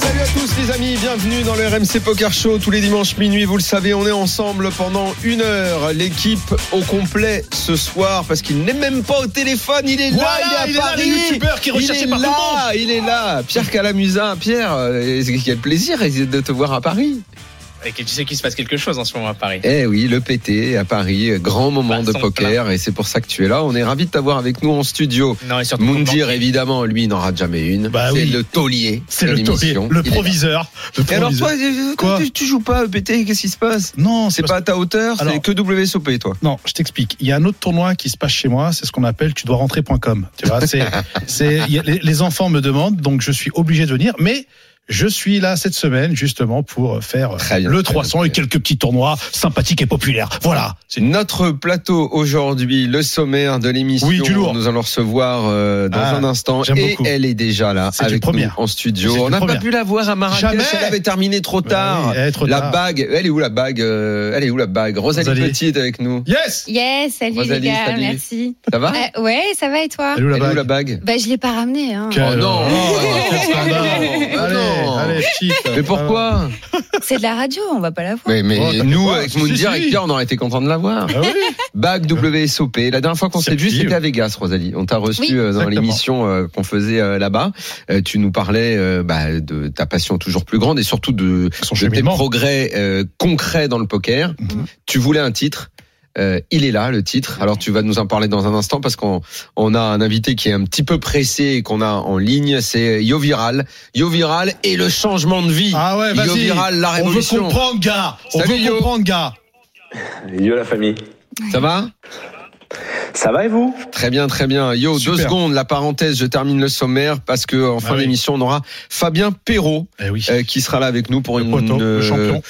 Salut à tous les amis, bienvenue dans le RMC Poker Show tous les dimanches minuit. Vous le savez, on est ensemble pendant une heure. L'équipe au complet ce soir parce qu'il n'est même pas au téléphone, il est là, Voilà, il il est à là, Paris. qui il est par là, il est là. Pierre Calamusa, Pierre, euh, quel plaisir de te voir à Paris. Et que tu sais qu'il se passe quelque chose en ce moment à Paris. Eh oui, le PT à Paris, grand moment Bah, de poker et c'est pour ça que tu es là. On est ravi de t'avoir avec nous en studio. Non, et surtout Moundir, évidemment, lui, il n'en rate jamais une. Bah c'est oui. le taulier. C'est le taulier, le proviseur. le Et alors proviseur. toi, euh, Quoi tu, tu joues pas EPT, qu'est-ce qui se passe? Non, C'est pas à ta hauteur, c'est que WSOP toi. Non, je t'explique. Il y a un autre tournoi qui se passe chez moi, c'est ce qu'on appelle tu dois rentrer.com. Tu vois, c'est, les, les enfants me demandent, donc je suis obligé de venir, mais je suis là cette semaine justement pour faire bien, le très 300 bien. et quelques petits tournois sympathiques et populaires. Voilà. C'est notre plateau aujourd'hui, le sommaire de l'émission. Oui, du lourd. Nous allons recevoir euh, dans Ah, un instant j'aime et beaucoup. elle est déjà là avec nous en studio. On n'a pas pu la voir à Marrakech, Jamais. elle avait terminé trop tard. oui, elle est trop la tard. bague, elle est où la bague euh, Elle est où la bague? Rosalie, Rosalie. Petit est avec nous. Yes. Yes, salut Rosalie, les gars, salut. merci. Ça va? Euh, ouais, ça va et toi? Elle est où la Elle où bague? la bague? Bah je l'ai pas ramené. Hein. Oh non. Oh. Oh non. Allez, petite. Mais pourquoi C'est de la radio, on va pas la voir. Mais, mais Oh, nous, pas. avec Moundir, si. Pierre, on aurait été content de la voir. Ah oui. Bague WSOP. La dernière fois qu'on s'est vu, c'était à Vegas, Rosalie. On t'a reçu Oui. euh, dans l'émission euh, qu'on faisait euh, là-bas. Tu nous parlais bah, de ta passion toujours plus grande et surtout de, Son de tes progrès euh, concrets dans le poker. Mhm. Tu voulais un titre. Euh, il est là, le titre. Alors tu vas nous en parler dans un instant parce qu'on on a un invité qui est un petit peu pressé et qu'on a en ligne. C'est Yo Viral. Yo Viral et le changement de vie. Ah ouais, Yo. Viral, la On veut révolution. comprendre, gars. On Salut, veut Yo. comprendre, gars. Yo la famille. Ça va? Ça va et vous Très bien, très bien. Yo, Super. deux secondes, la parenthèse, je termine le sommaire parce que en fin Ah oui. d'émission, on aura Fabien Perrault Eh oui. euh, qui sera là avec nous pour Le une poteau, le euh, champion.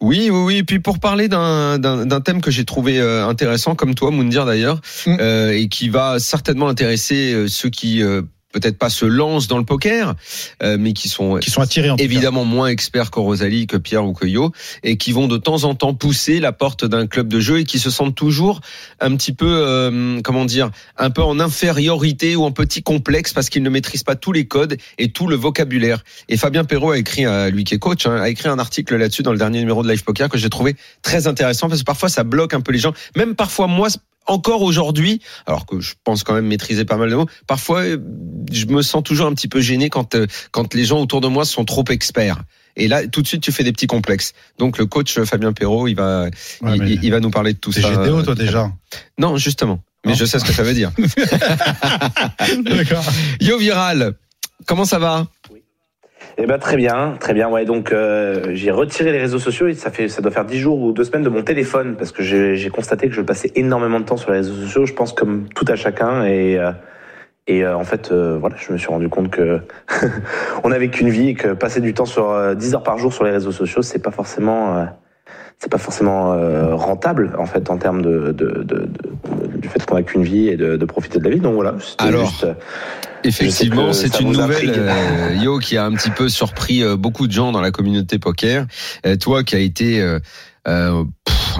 Oui, oui, oui. Et puis pour parler d'un thème que j'ai trouvé euh, intéressant, comme toi, Moundir d'ailleurs, Mm. euh, et qui va certainement intéresser ceux qui euh, peut-être pas se lancent dans le poker, euh, mais qui sont Qui sont attirés en tout cas. évidemment moins experts que Rosalie, que Pierre ou que Yo, et qui vont de temps en temps pousser la porte d'un club de jeu et qui se sentent toujours un petit peu, euh, comment dire, un peu en infériorité ou en petit complexe parce qu'ils ne maîtrisent pas tous les codes et tout le vocabulaire. Et Fabien Perrault a écrit, euh, lui qui est coach, hein, a écrit un article là-dessus dans le dernier numéro de Live Poker que j'ai trouvé très intéressant parce que parfois ça bloque un peu les gens, même parfois moi encore aujourd'hui, alors que je pense quand même maîtriser pas mal de mots, parfois euh, je me sens toujours un petit peu gêné quand euh, quand les gens autour de moi sont trop experts. Et là, tout de suite, tu fais des petits complexes. Donc, le coach euh, Fabien Perrault, il va, Ouais, il, va nous parler de tout ça. GTO, toi, déjà. Non, justement. Mais Non. je sais ce que ça veut dire. D'accord. Yo Viral, comment ça va? Eh ben très bien, très bien. Ouais, donc euh, j'ai retiré les réseaux sociaux et ça fait, ça doit faire 10 jours ou deux semaines de mon téléphone parce que j'ai constaté que je passais énormément de temps sur les réseaux sociaux. Je pense comme tout à chacun et euh, et euh, en fait voilà, je me suis rendu compte que on n'avait qu'une vie et que passer du temps sur euh, 10 heures par jour sur les réseaux sociaux, c'est pas forcément c'est pas forcément rentable en fait en termes de- du fait qu'on a qu'une vie et de, de profiter de la vie. Donc voilà. Alors, juste, euh, Effectivement, c'est une nouvelle, euh, Yo, qui a un petit peu surpris euh, beaucoup de gens dans la communauté poker. Euh, toi, qui a été, euh, euh,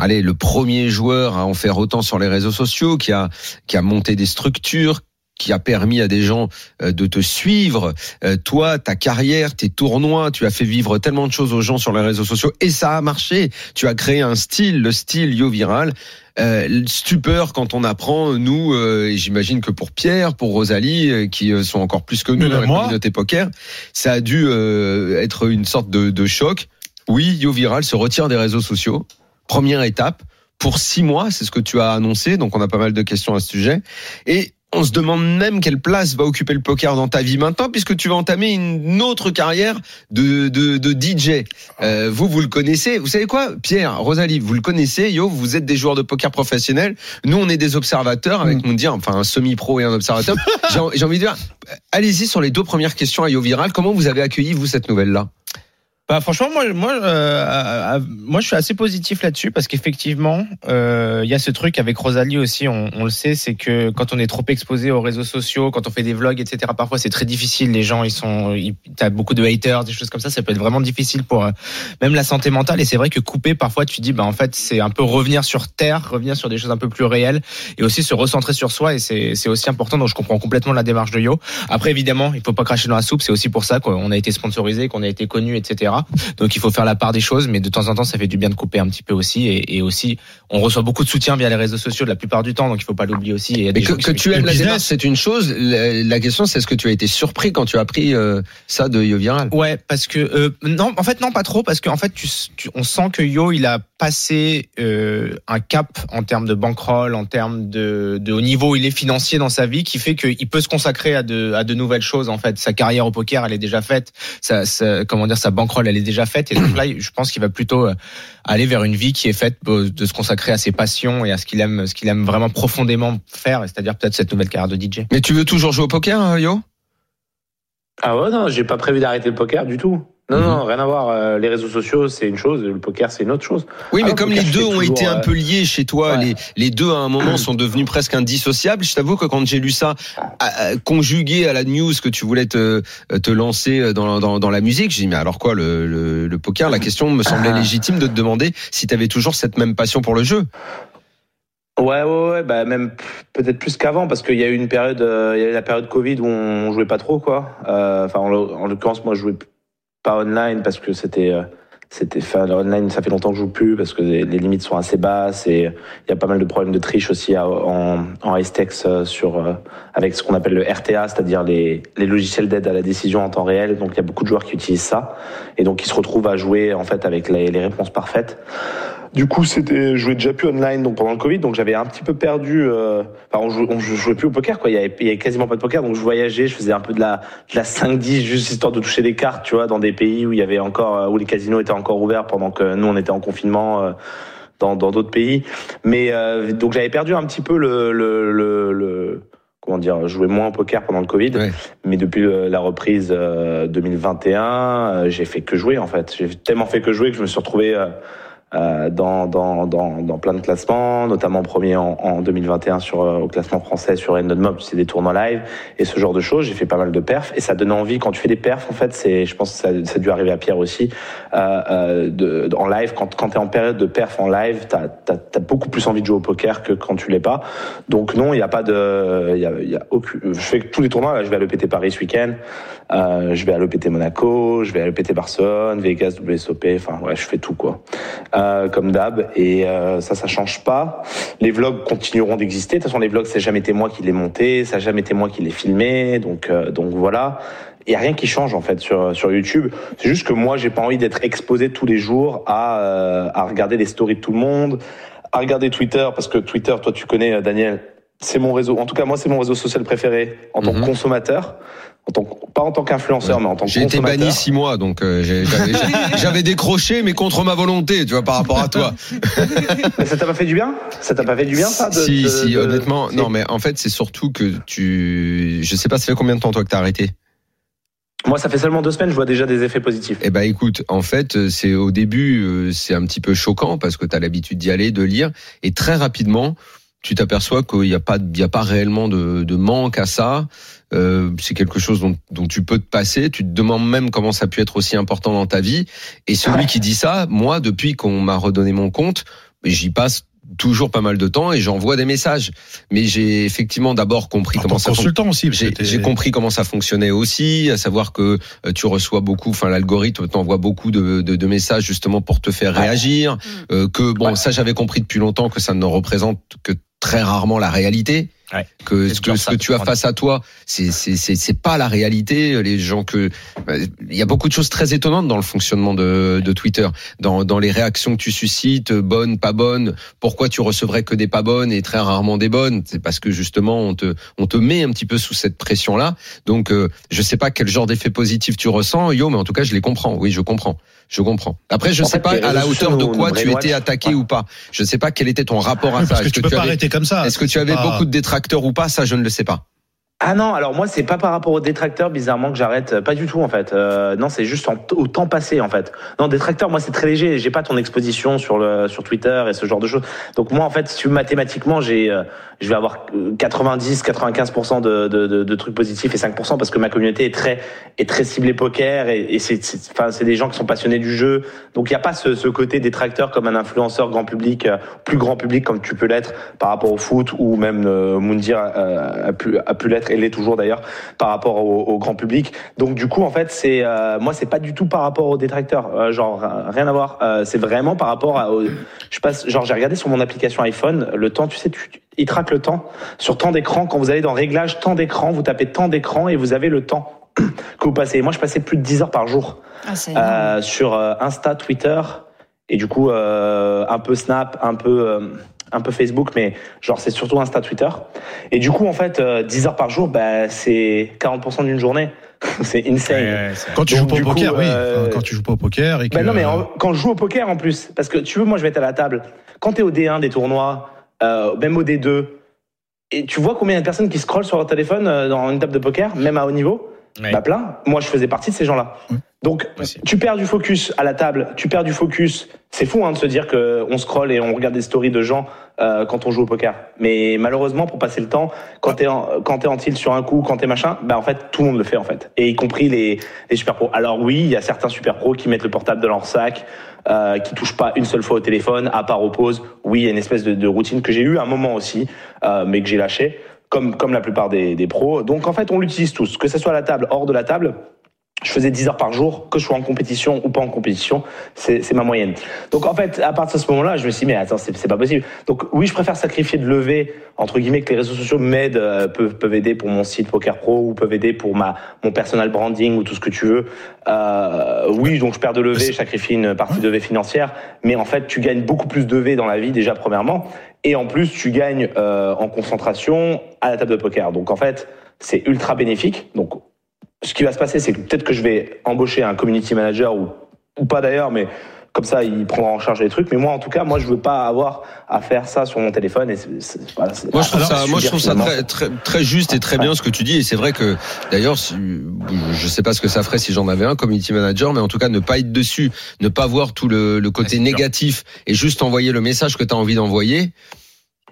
allez, le premier joueur à en faire autant sur les réseaux sociaux, qui a, qui a monté des structures, qui a permis à des gens euh, de te suivre. Euh, toi, ta carrière, tes tournois, tu as fait vivre tellement de choses aux gens sur les réseaux sociaux et ça a marché. Tu as créé un style, le style Yo Viral. Euh, stupeur quand on apprend, nous, euh, et j'imagine que pour Pierre, pour Rosalie, euh, qui euh, sont encore plus que nous Mais dans la moi. communauté poker, ça a dû euh, être une sorte de, de choc. Oui, Yo Viral se retire des réseaux sociaux. Première étape pour six mois, c'est ce que tu as annoncé. Donc on a pas mal de questions à ce sujet. Et on se demande même quelle place va occuper le poker dans ta vie maintenant, puisque tu vas entamer une autre carrière de, de, de DJ. Euh, vous, vous le connaissez. Vous savez quoi, Pierre, Rosalie, vous le connaissez. Yo, vous êtes des joueurs de poker professionnels. Nous, on est des observateurs avec Mm. Moundir, enfin un semi-pro et un observateur. J'ai envie de dire, allez-y sur les deux premières questions à Yo Viral. Comment vous avez accueilli vous cette nouvelle-là? Bah franchement moi moi euh, euh, euh, moi je suis assez positif là-dessus parce qu'effectivement euh, il y a ce truc avec Rosalie aussi on, le sait c'est que quand on est trop exposé aux réseaux sociaux quand on fait des vlogs etc parfois c'est très difficile. Les gens ils sont t'as beaucoup de haters des choses comme ça ça peut être vraiment difficile pour même la santé mentale. Et c'est vrai que couper parfois tu dis bah en fait c'est un peu revenir sur terre revenir sur des choses un peu plus réelles et aussi se recentrer sur soi. Et c'est c'est aussi important. Donc je comprends complètement la démarche de Yo. Après évidemment il faut pas cracher dans la soupe. C'est aussi pour ça qu'on a été sponsorisé qu'on a été connu etc donc il faut faire la part des choses, mais de temps en temps, ça fait du bien de couper un petit peu aussi. Et, et aussi, on reçoit beaucoup de soutien via les réseaux sociaux la plupart du temps, donc il faut pas l'oublier aussi. Et Mais que, tu aimes la démarche, c'est une chose. La, la question, c'est est-ce que tu as été surpris quand tu as appris euh, ça de Yo Viral? Ouais, parce que euh, non, en fait non, pas trop, parce qu'en fait, tu, tu- on sent que Yo, il a passé euh, un cap en termes de bankroll, en termes de, de haut niveau, il est financier dans sa vie, qui fait qu'il peut se consacrer à de, à de nouvelles choses. En fait, sa carrière au poker, elle est déjà faite. Sa, sa- comment dire, sa bankroll, elle est déjà faite. Et donc là, je pense qu'il va plutôt euh, aller vers une vie qui est faite euh, de se consacrer à ses passions et à ce qu'il aime, ce qu'il aime vraiment profondément faire, c'est-à-dire peut-être cette nouvelle carrière de DJ. Mais tu veux toujours jouer au poker, hein, Yo? Ah ouais, non, j'ai pas prévu d'arrêter le poker du tout. Non, Mhm. non, rien à voir. Euh, Les réseaux sociaux, c'est une chose, le poker, c'est une autre chose. Oui, mais Ah, comme le les deux ont toujours, été un euh, peu liés chez toi, ouais. les, les deux à un moment sont devenus presque indissociables. Je t'avoue que quand j'ai lu ça, conjugué à la news que tu voulais te, te lancer dans, dans, dans la musique, j'ai dit mais alors quoi le, le, le poker La question me semblait Ah. légitime de te demander si tu avais toujours cette même passion pour le jeu. Ouais, ouais, ouais, bah même peut-être plus qu'avant parce qu'il y a eu une période, euh, il y a eu la période Covid où on jouait pas trop, quoi. Euh, Enfin, en, en l'occurrence, moi, je jouais pas online parce que c'était, euh, c'était, enfin, le online, ça fait longtemps que je joue plus parce que les, limites sont assez basses et il y a pas mal de problèmes de triche aussi en, en Icetex euh, sur, euh, avec ce qu'on appelle le RTA, c'est-à-dire les, les logiciels d'aide à la décision en temps réel. Donc, il y a beaucoup de joueurs qui utilisent ça et donc qui se retrouvent à jouer en fait avec les, les réponses parfaites. Du coup, c'était, je jouais déjà plus online donc pendant le Covid, donc j'avais un petit peu perdu. Euh, enfin, on jouait, on jouait plus au poker, quoi. Il y avait, il y avait quasiment pas de poker, donc je voyageais, je faisais un peu de la, de la 5-10 juste histoire de toucher des cartes, tu vois, dans des pays où il y avait encore, euh, où les casinos étaient encore ouverts pendant que nous on était en confinement. euh, dans dans d'autres pays, mais euh, donc j'avais perdu un petit peu le le, le, le comment dire, jouais moins au poker pendant le Covid, Ouais. mais depuis euh, la reprise euh, 2021, euh, j'ai fait que jouer en fait. J'ai tellement fait que jouer que je me suis retrouvé euh, dans, dans, dans, dans plein de classements, notamment premier en, en 2021 sur, euh, au classement français sur Endon Mob, c'est des tournois live et ce genre de choses. J'ai fait pas mal de perfs et ça donne envie quand tu fais des perfs. En fait, c'est, je pense que ça, ça a dû arriver à Pierre aussi, euh, euh, de, en live. Quand, quand tu es en période de perf en live, tu as, beaucoup plus envie de jouer au poker que quand tu l'es pas. Donc non, il n'y a pas de, y a, y a aucune, je fais tous les tournois. Là, je vais à l'EPT Paris ce week-end. Euh, je vais à l'EPT Monaco, je vais à l'EPT Barcelone, Vegas, WSOP, enfin ouais, je fais tout quoi, euh, comme d'hab. Et euh, ça, ça change pas. Les vlogs continueront d'exister. De toute façon, les vlogs, c'est jamais été moi qui les monté, ça jamais été moi qui les filmé, donc euh, donc voilà. Il y a rien qui change en fait sur sur YouTube. C'est juste que moi, j'ai pas envie d'être exposé tous les jours à euh, à regarder les stories de tout le monde, à regarder Twitter parce que Twitter, toi, tu connais euh, Daniel. C'est mon réseau. En tout cas, moi, c'est mon réseau social préféré en tant Mhm. que consommateur. En tant que- pas en tant qu'influenceur, mais en tant que J'ai été banni six mois, donc euh, j'avais décroché, mais contre ma volonté, tu vois, par rapport à toi. Mais ça t'a pas fait du bien? Ça t'a pas fait du bien, ça de- Si, de- si, de- honnêtement, non, mais en fait, c'est surtout que tu, je sais pas, ça fait combien de temps toi que t'as arrêté? Moi, ça fait seulement deux semaines, je vois déjà des effets positifs. Eh ben, écoute, en fait, euh, c'est au début, euh, c'est un petit peu choquant parce que t'as l'habitude d'y aller, de lire, et très rapidement, tu t'aperçois qu'il n'y a pas, il y a pas réellement de, de manque à ça. Euh, c'est quelque chose dont, dont tu peux te passer. Tu te demandes même comment ça a pu être aussi important dans ta vie. Et celui qui dit ça, moi, depuis qu'on m'a redonné mon compte, j'y passe toujours pas mal de temps et j'envoie des messages. Mais j'ai effectivement d'abord compris En comment ça consultant aussi. J'ai compris comment ça fonctionnait aussi, à savoir que euh, tu reçois beaucoup, enfin l'algorithme t'envoie beaucoup de, de, de messages justement pour te faire réagir, euh, que bon Ouais. ça j'avais compris depuis longtemps que ça ne représente que très rarement la réalité. Ouais. Que ce que, ce tu as face à toi, c'est c'est pas la réalité. Les gens que euh, il y a beaucoup de choses très étonnantes dans le fonctionnement de, de Twitter, dans dans les réactions que tu suscites, bonnes, pas bonnes. Pourquoi tu recevrais que des pas bonnes et très rarement des bonnes C'est parce que justement on te on te met un petit peu sous cette pression là. Donc euh, je sais pas quel genre d'effet positif tu ressens, yo, mais en tout cas je les comprends. Oui, je comprends, je comprends. Après je En sais fait, pas à la hauteur de quoi tu étais attaqué Ouais. ou pas. Je sais pas quel était ton rapport à Oui, ça. parce que Est-ce tu peux tu pas avais arrêter comme ça. est-ce que tu avais pas- beaucoup de détracteurs ou pas? Ça, je ne le sais pas. Ah non, alors moi c'est pas par rapport aux détracteurs bizarrement que j'arrête, pas du tout en fait. Euh, non, c'est juste en- au temps passé en fait. Non, détracteurs, moi c'est très léger. J'ai pas ton exposition sur le sur Twitter et ce genre de choses. Donc moi en fait, mathématiquement, j'ai euh, je vais avoir euh, 90, 95% de, de, de, de trucs positifs et 5% parce que ma communauté est très est très ciblée poker et, et c'est enfin c'est des gens qui sont passionnés du jeu. Donc il y a pas ce, ce côté détracteur comme un influenceur grand public, euh, plus grand public comme tu peux l'être par rapport au foot ou même euh, Moundir euh, a pu a pu l'être et l'est toujours d'ailleurs par rapport au, au grand public. Donc du coup en fait c'est euh, moi c'est pas du tout par rapport aux détracteurs, Euh, genre rien à voir. Euh, c'est vraiment par rapport à je passe genre j'ai regardé sur mon application iPhone le temps, tu sais tu- il traque le temps sur temps d'écran quand vous allez dans réglages temps d'écran, vous tapez temps d'écran et vous avez le temps que vous passez. Moi je passais plus de 10 heures par jour Ah, euh, sur euh, Insta, Twitter et du coup euh, un peu Snap, un peu euh, un peu Facebook, mais genre c'est surtout Insta, Twitter. Et du coup en fait euh, 10 heures par jour, bah, c'est 40% d'une journée. c'est insane. Quand tu Donc, joues pas au coup, poker, oui. Enfin, Quand tu joues pas au poker et que. Bah non mais en- quand je joue au poker en plus, parce que tu veux moi je vais être à la table. Quand t'es au D1 des tournois, euh, même au D2, et tu vois combien il y a de personnes qui scrollent sur leur téléphone euh, dans une table de poker, même à haut niveau, Ouais. bah plein. Moi je faisais partie de ces gens-là. Donc tu perds du focus à la table, tu perds du focus. C'est fou hein, de se dire que on scrolle et on regarde des stories de gens euh, quand on joue au poker. Mais malheureusement pour passer le temps, quand t'es en, quand t'es en tilt sur un coup, quand t'es machin, bah en fait tout le monde le fait en fait, et y compris les, les super pros. Alors oui, il y a certains super pros qui mettent le portable dans leur sac, euh, qui touchent pas une seule fois au téléphone, à part aux pauses. Oui, il y a une espèce de, routine que j'ai eu un moment aussi, euh, mais que j'ai lâché, comme comme la plupart des, des pros. Donc en fait on l'utilise tous, que ce soit à la table, hors de la table je faisais 10 heures par jour, que je sois en compétition ou pas en compétition, c'est ma moyenne. Donc en fait, à partir de ce moment-là, je me suis dit, mais attends, c'est pas possible. Donc oui, je préfère sacrifier de lever, entre guillemets, que les réseaux sociaux m'aident, euh, peuvent, peuvent aider pour mon site Poker Pro ou peuvent aider pour ma, mon personal branding ou tout ce que tu veux. Euh, oui, donc je perds de lever, je sacrifie une partie de lever financière, mais en fait, tu gagnes beaucoup plus de levé dans la vie déjà, premièrement, et en plus, tu gagnes euh, en concentration à la table de poker. Donc en fait, c'est ultra bénéfique. Donc ce qui va se passer, c'est que peut-être que je vais embaucher un community manager ou, ou pas d'ailleurs, mais comme ça, il prendra en charge les trucs. Mais moi, en tout cas, moi, je veux pas avoir à faire ça sur mon téléphone. Et voilà, Moi je trouve alors, ça, moi je trouve ça très, très, très juste et très bien ce que tu dis. Et c'est vrai que d'ailleurs, je sais pas ce que ça ferait si j'en avais un community manager, mais en tout cas ne pas être dessus, ne pas voir tout le, le côté négatif et juste envoyer le message que tu as envie d'envoyer.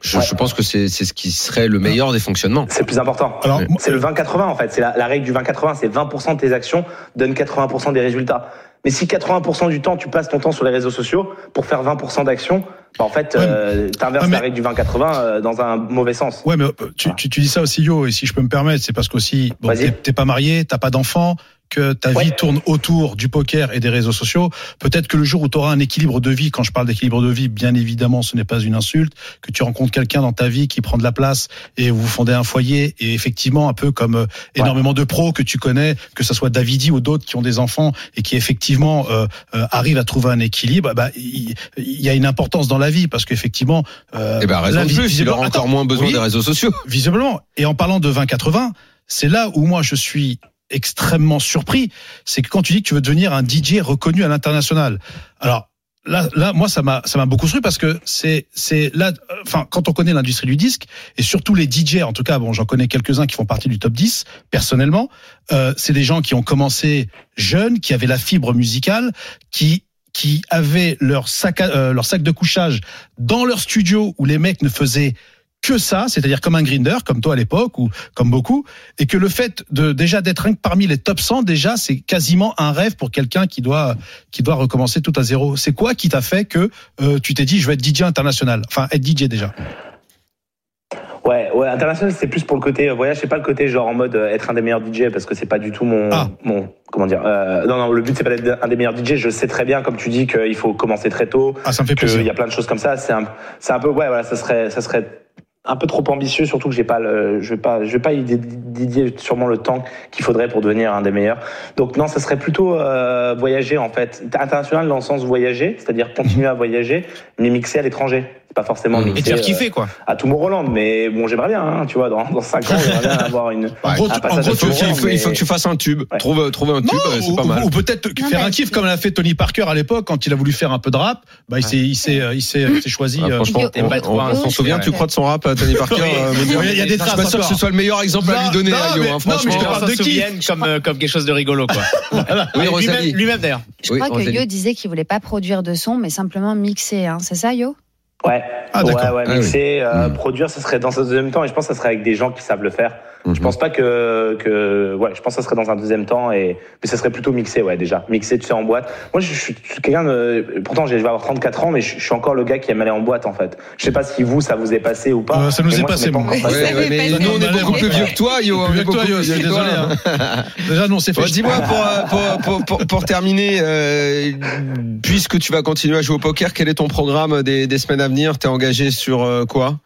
Je, Ouais. je pense que c'est c'est ce qui serait le meilleur des fonctionnements. C'est le plus important. Ouais. C'est le 20-80 en fait. C'est la, la règle du 20-80. C'est 20% de tes actions donnent 80% des résultats. Mais si 80% du temps tu passes ton temps sur les réseaux sociaux pour faire 20% d'actions, bah en fait, Ouais, euh, t'inverses ouais, la règle du 20-80 euh, dans un mauvais sens. Ouais, mais euh, tu, tu, tu dis ça aussi, Yo, et si je peux me permettre, c'est parce qu'aussi, bon, t'es pas marié, t'as pas d'enfant, que ta Ouais. vie tourne autour du poker et des réseaux sociaux. Peut-être que le jour où tu auras un équilibre de vie, quand je parle d'équilibre de vie, bien évidemment, ce n'est pas une insulte, que tu rencontres quelqu'un dans ta vie qui prend de la place et vous fondez un foyer, et effectivement, un peu comme euh, énormément de pros que tu connais, que ce soit Davidi ou d'autres qui ont des enfants et qui effectivement euh, euh, arrivent à trouver un équilibre, bah, il il y, a une importance dans la vie parce qu'effectivement, euh, Eh ben raison la vie- plus, il visiblement- aura encore Attends, moins besoin oui, des réseaux sociaux. visiblement. Et en parlant de 20-80, c'est là où moi je suis extrêmement surpris. C'est que quand tu dis que tu veux devenir un DJ reconnu à l'international. Alors, Là, là, moi, ça m'a, ça m'a beaucoup surpris parce que c'est, c'est là, enfin, quand on connaît l'industrie du disque et surtout les DJ, en tout cas, bon, j'en connais quelques-uns qui font partie du top 10 personnellement. Euh, c'est des gens qui ont commencé jeunes, qui avaient la fibre musicale, qui qui avaient leur sac, à- euh, leur sac de couchage dans leur studio où les mecs ne faisaient que ça, c'est-à-dire comme un grinder, comme toi à l'époque ou comme beaucoup, et que le fait de déjà d'être parmi les top 100, déjà c'est quasiment un rêve pour quelqu'un qui doit qui doit recommencer tout à zéro. C'est quoi qui t'a fait que euh, tu t'es dit je vais être DJ international, enfin être DJ déjà? Ouais, ouais, international, c'est plus pour le côté euh, voyage, c'est pas le côté genre en mode euh, être un des meilleurs DJ parce que c'est pas du tout mon, Ah. mon comment dire. Euh, non, non, le but c'est pas d'être un des meilleurs DJ. Je sais très bien, comme tu dis, qu'il faut commencer très tôt, Ah ça me fait plaisir. y a plein de choses comme ça. C'est un, c'est un peu, ouais, voilà, ça serait, ça serait un peu trop ambitieux, surtout que j'ai pas je vais pas, je vais pas y dé- dédier sûrement le temps qu'il faudrait pour devenir un des meilleurs. Donc non, ça serait plutôt euh, voyager en fait, international dans le sens voyager, c'est-à-dire continuer à voyager, mais mixer à l'étranger. Pas forcément Mmh. Et te faire euh, kiffer, quoi. à Tomorrowland, mais bon, j'aimerais bien, hein, tu vois, dans, dans 5 ans, j'aimerais bien avoir une. En gros, un tu- en gros, Il faut, il faut- que tu fasses un tube. Ouais. Trouve, trouve un tube, euh, c'est ou, pas mal. ou peut-être faire un kiff comme l'a fait Tony Parker à l'époque quand il a voulu faire un peu de rap. Bah, il s'est, il s'est, il s'est, il s'est choisi. Ah, euh, franchement, on, Yo- on- on s'en souvient, tu crois de son rap, euh, Tony Parker euh, Il y a- des Je suis traces pas sûr que ce soit le meilleur exemple à lui donner, hein, non, mais franchement. je te On parle s'en de kiff. comme, euh, comme quelque chose de rigolo, quoi. Oui, Lui-même- d'ailleurs. Je crois que. Yo disait qu'il voulait pas produire de son, mais simplement mixer. Hein. C'est ça, Yo? Ouais, Ah, ouais, d'accord. ouais, Ah, mixer, euh, Mm. produire, ça serait dans un deuxième temps, et je pense que ça serait avec des gens qui savent le faire. Je Mhm. pense pas que, que, ouais, je pense que ça serait dans un deuxième temps, et, mais ça serait plutôt mixé, ouais, déjà. Mixé, tu sais, en boîte. Moi, je, je suis quelqu'un de, pourtant, j'ai- je vais avoir 34 ans, mais je, je suis encore le gars qui aime aller en boîte, en fait. Je sais pas si vous, ça vous est passé ou pas. Euh, ça nous est moi, passé, pas. Ouais, ouais, mais Ça nous, on est beaucoup plus vieux que toi, Yo. on Plus est vieux que toi, beaucoup Yo, plus vieux désolé. hein. Déjà, nous, on s'est fait. Bon, Dis-moi, pour, euh, pour, pour, pour, pour terminer, euh, puisque tu vas continuer à jouer au poker, quel est ton programme des, des semaines à venir? T'es engagé sur euh, quoi?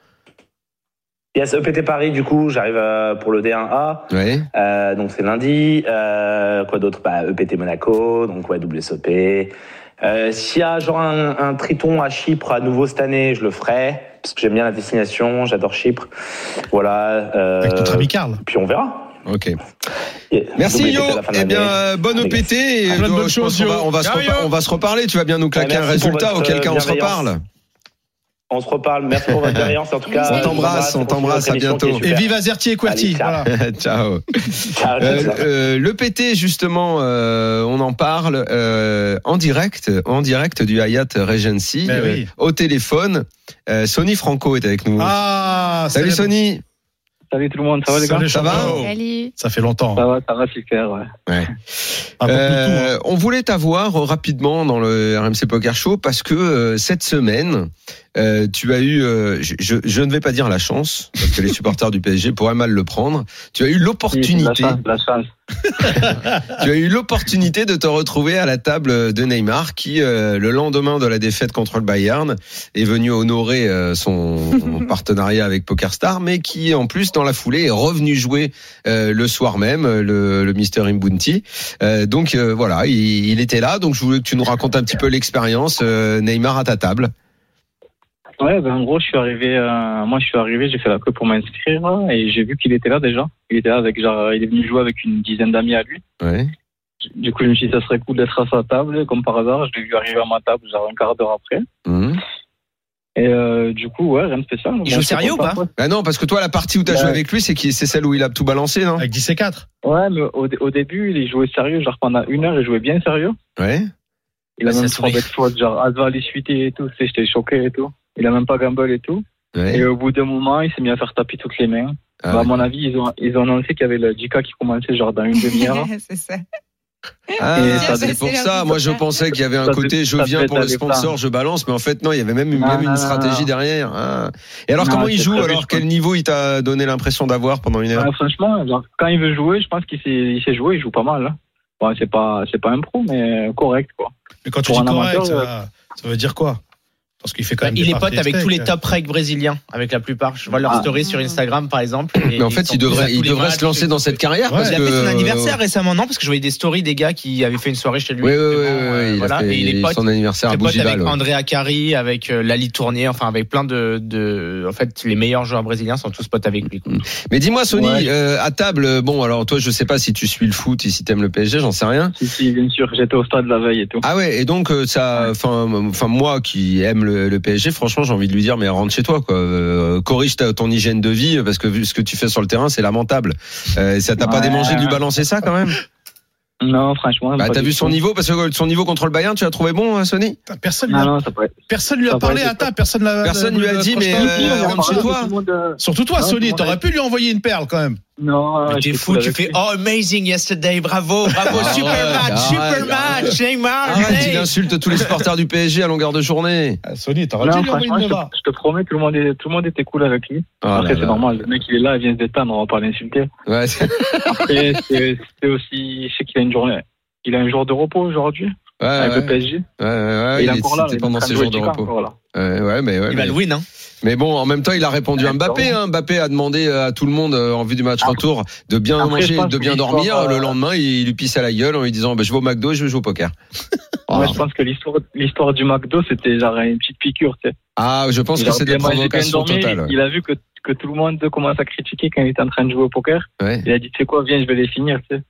Yes, EPT Paris, du coup, j'arrive euh, pour le D1A. Ouais. Euh, donc c'est lundi. Euh, quoi d'autre? Bah, EPT Monaco, donc ouais, WSOP. Euh, S'il y a genre un, un triton à Chypre à nouveau cette année, je le ferai parce que j'aime bien la destination, j'adore Chypre. Voilà. Euh, Avec notre ami Karl. puis on verra. Ok. Yeah. Merci Yo. Eh bien, euh, bonne EPT. Et Plein de euh, bonnes choses, on va on va se reparler. Tu vas bien nous claquer Ouais, un résultat auquel cas on se reparle. On se reparle. Merci pour votre bienveillance en tout cas. On t'embrasse, on t'embrasse, à bientôt. Et vive Azerty et QWERTY. Allez, ciao. Voilà. Ciao. Ciao, Euh, euh, le PT justement, euh, on en parle euh, en direct, en direct du Hyatt Regency, euh, oui. au téléphone. Euh, Sonny Franco est avec nous. Ah, Salut célèbre. Salut tout le monde, ça va les gars Salut, Ça va. Salut. Ça fait longtemps. Ça va, ça va super, ouais. Tout, hein. Euh, on voulait t'avoir rapidement dans le RMC Poker Show parce que euh, cette semaine, euh, tu as eu, euh, je, je- je ne vais pas dire la chance parce que les supporters du PSG pourraient mal le prendre. Tu as eu Oui, l'opportunité, La chance, la chance. tu as eu l'opportunité de te retrouver à la table de Neymar qui, euh, le lendemain de la défaite contre le Bayern, est venu honorer euh, son partenariat avec PokerStar, mais qui en plus dans la foulée est revenu jouer euh, le soir même, le, le Mister Imbunti. Euh, donc euh, voilà, il, il était là. Donc je voulais que tu nous racontes un petit peu l'expérience euh, Neymar à ta table. Ouais, ben en gros, je suis arrivé, euh, moi je suis arrivé, j'ai fait la queue pour m'inscrire et j'ai vu qu'il était là déjà. Il était là avec genre, il est venu jouer avec une dizaine d'amis à lui. Ouais. Du coup, je me suis dit, ça serait cool d'être à sa table. Comme par hasard, je l'ai vu arriver à ma table, genre un quart d'heure après. Mhm. Et euh, du coup, ouais, rien de spécial. Il joue sérieux ou pas ouais. Bah non, parce que toi la partie où tu as Ouais. joué avec lui, c'est qui c'est celle où il a tout balancé, non? Avec 10 et 4. Ouais, mais au, au début, il jouait sérieux, genre pendant une heure, il jouait bien sérieux. Ouais. Il a Ouais, même ça trouvé sourit. de faute, genre Asval suité et tout, tu sais, j'étais choqué et tout. Il a même pas gamble et tout. Ouais. Et au bout d'un moment, il s'est mis à faire taper toutes les mains. Ah bah, à mon avis, ils ont, ils ont annoncé qu'il y avait le 10K qui commençait genre dans une demi-heure. c'est ça. Ah, Et ça, ça c'est pour ça. Moi, je pensais qu'il y avait un Ça côté je viens pour le sponsor, je balance, mais en fait non, il y avait même, Non, même non, une stratégie non. derrière. Ah. Et alors, Non, comment il joue Alors, quel niveau il t'a donné l'impression d'avoir pendant une heure? Ouais, franchement, genre, quand il veut jouer, je pense qu'il sait, il sait jouer, il joue pas mal. Hein. Bon, c'est pas, c'est pas un pro, mais correct, quoi. Mais quand tu Pour dis correct, amateur, ça veut dire quoi? Parce qu'il fait quand même Il est pote avec tous les top regs brésiliens, avec la plupart. Je vois leurs Ah. stories sur Instagram, par exemple. et Mais en fait, il devrait, il se lancer dans cette carrière Ouais. parce Il a que fait son anniversaire récemment, non Parce que je voyais des stories des gars qui avaient fait une soirée chez lui. Oui, oui, oui, euh, il a voilà. fait Et il est pote, son anniversaire à il est pote Bougival. avec ouais. André Akari, avec euh, Lali Tournier, enfin avec plein de, de, en fait, les meilleurs joueurs brésiliens sont tous potes avec lui. Mais dis-moi, Sony, Ouais. euh, à table, bon, alors toi, je sais pas si tu suis le foot et si t'aimes le PSG, j'en sais rien. Si, si, bien sûr, j'étais au stade la veille et tout. Ah ouais, et donc euh, ça, enfin, enfin moi qui aime le, le PSG, franchement, j'ai envie de lui dire, mais rentre chez toi, quoi. Euh, corrige ta- ton hygiène de vie parce que vu ce que tu fais sur le terrain, c'est lamentable. Euh, ça t'a pas démangé de lui balancer ça quand même? Non, franchement. Bah pas t'as vu son niveau parce que son niveau contre le Bayern, tu l'as trouvé bon, hein, Sony? Personne lui a, non, ça peut être. personne lui a ça parlé être- table, personne l'a- Personne lui a dit, mais, franchement, euh, rentre chez toi. tout le monde, euh, Surtout toi, Non, Sony, t'aurais pu lui envoyer une perle quand même. Non, ouais, T'es fou, tu fais oh amazing yesterday, bravo, bravo, Arrête, super match, arrête, super match, Neymar, hey. il insulte tous les supporters du PSG à longueur de journée. Ah, Sony, t'aurais dû lui envoyer franchement, une je te, neva. je te promets, tout le monde, est- tout le monde était cool avec lui. Oh Après, c'est normal, le mec, il est là, il vient se détendre, on va pas l'insulter. Ouais, Après, c'est aussi, je sais qu'il a une journée, il a un jour de repos aujourd'hui. Ouais, avec ouais. le PSG. Ouais, ouais, ouais, Et il est il est- encore là. il est en pendant ses de jours repos. Ouais, mais, ouais, Il va le win, hein. mais bon, en même temps, il a répondu à Mbappé. Hein. Mbappé a demandé à tout le monde euh, en vue du match Après- retour de bien après, je manger, pense de que bien dormir. Le euh, lendemain, il lui pisse à la gueule en lui disant bah, "Je vais au McDo, je vais jouer au poker." Moi, je pense que l'histoire, du McDo, c'était genre une petite piqûre, tu sais. Ah, je pense Il que a c'est des provocations dormi, totales. Il a vu que, que tout le monde commence à critiquer quand il était en train de jouer au poker. Ouais. Il a dit, tu sais quoi, viens, je vais les finir, tu sais.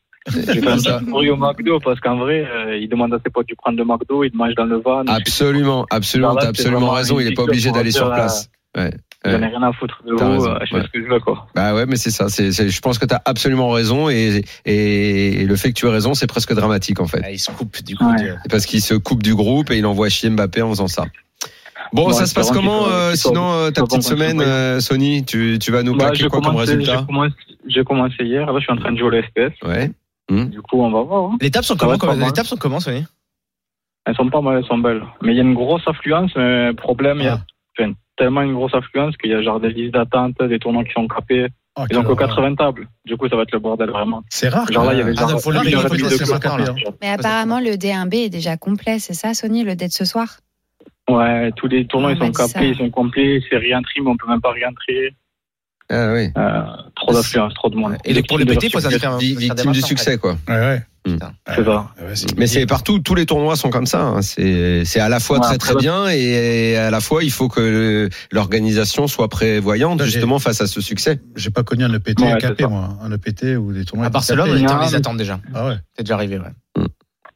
Ça. au McDo parce qu'en vrai, euh, il demande à ses potes de prendre le McDo, il mange dans le van. Absolument, absolument, t'as absolument raison. Il est pas obligé d'aller sur place. Ouais. J'en ai rien à foutre de vous, euh, je fais ouais. ce que je veux, quoi. Bah ouais, mais c'est ça. Je pense que t'as absolument raison et, et le fait que tu aies raison, c'est presque dramatique en fait. Ah, il se coupe du coup. Ouais. de- Parce qu'il se coupe du groupe et il envoie chier Mbappé en faisant ça. Bon, Bon, ça se passe comment euh, Sinon, euh, ta petite semaine, euh, Sony, tu, tu vas nous Bah, plaquer quoi comme commencé- résultat? j'ai commencé, commencé hier, là, je suis en train de jouer au FPS. Ouais. Du coup, on va voir. hein. Les tables sont Ça comment comment- Les tables sont comment, Sony? Elles sont pas mal, elles sont belles. Mais il y a une grosse affluence, mais problème, il y a Ah. enfin, tellement une grosse affluence qu'il y a genre des listes d'attente, des tournois qui sont capés. Oh, Ils ont que horreur. 80 tables. Du coup, ça va être le bordel vraiment. C'est rare. Genre là, il y avait Ah, genre le de. Mais apparemment, le D1B est déjà complet, c'est ça, Sony, le dé de ce soir? Ouais, tous les tournois, Ah, ils sont dit capés, ils sont complets, c'est réentré, mais on peut même pas réentrer. Ah oui. Euh, trop d'affluence, trop de monde. Et donc, pour le PT, il faut s'inscrire. Victime du succès, quoi. Ouais, ouais. C'est ça. Ouais, c'est- Mais c'est partout, tous les tournois sont comme ça. hein. C'est c'est à la fois Ouais, très très bien et à la fois il faut que l'organisation soit prévoyante justement face à ce succès. J'ai pas connu un EPT Ouais, capé, c'est ça. moi. Un EPT ou des tournois. À Barcelone, on était en les attentes déjà. Ah ouais. C'est déjà arrivé, ouais.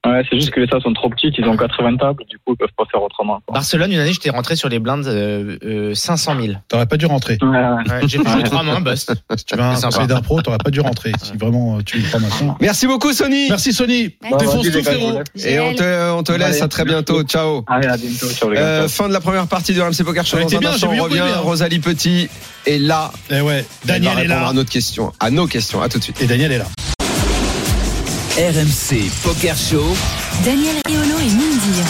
Ouais, c'est juste que les salles sont trop petites, ils ont 80 tables, du coup, ils peuvent pas faire autrement. quoi. Barcelone, une année, j'étais rentré sur les blindes euh, euh, 500 000. T'aurais pas dû rentrer. Ouais, ouais. Ouais, J'ai fait trois mains, bust. Si tu veux un conseil d'un pro, t'aurais pas dû rentrer. Si vraiment euh, tu le prends maintenant. Merci beaucoup Sony. Merci Sony. Merci. Défonce tout, frérot. Et on te, on te laisse Allez, à très bientôt. Ciao. Allez, à bientôt, sur les gars. Euh, fin de la première partie du RMC Poker Show. Dans un bien, instant, on revient. hein. Rosalie Petit est là. Eh ouais. Daniel est répondre là. à notre question, à nos questions. À tout de suite. Et Daniel est là. RMC Poker Show. Daniel Riolo et Mindir.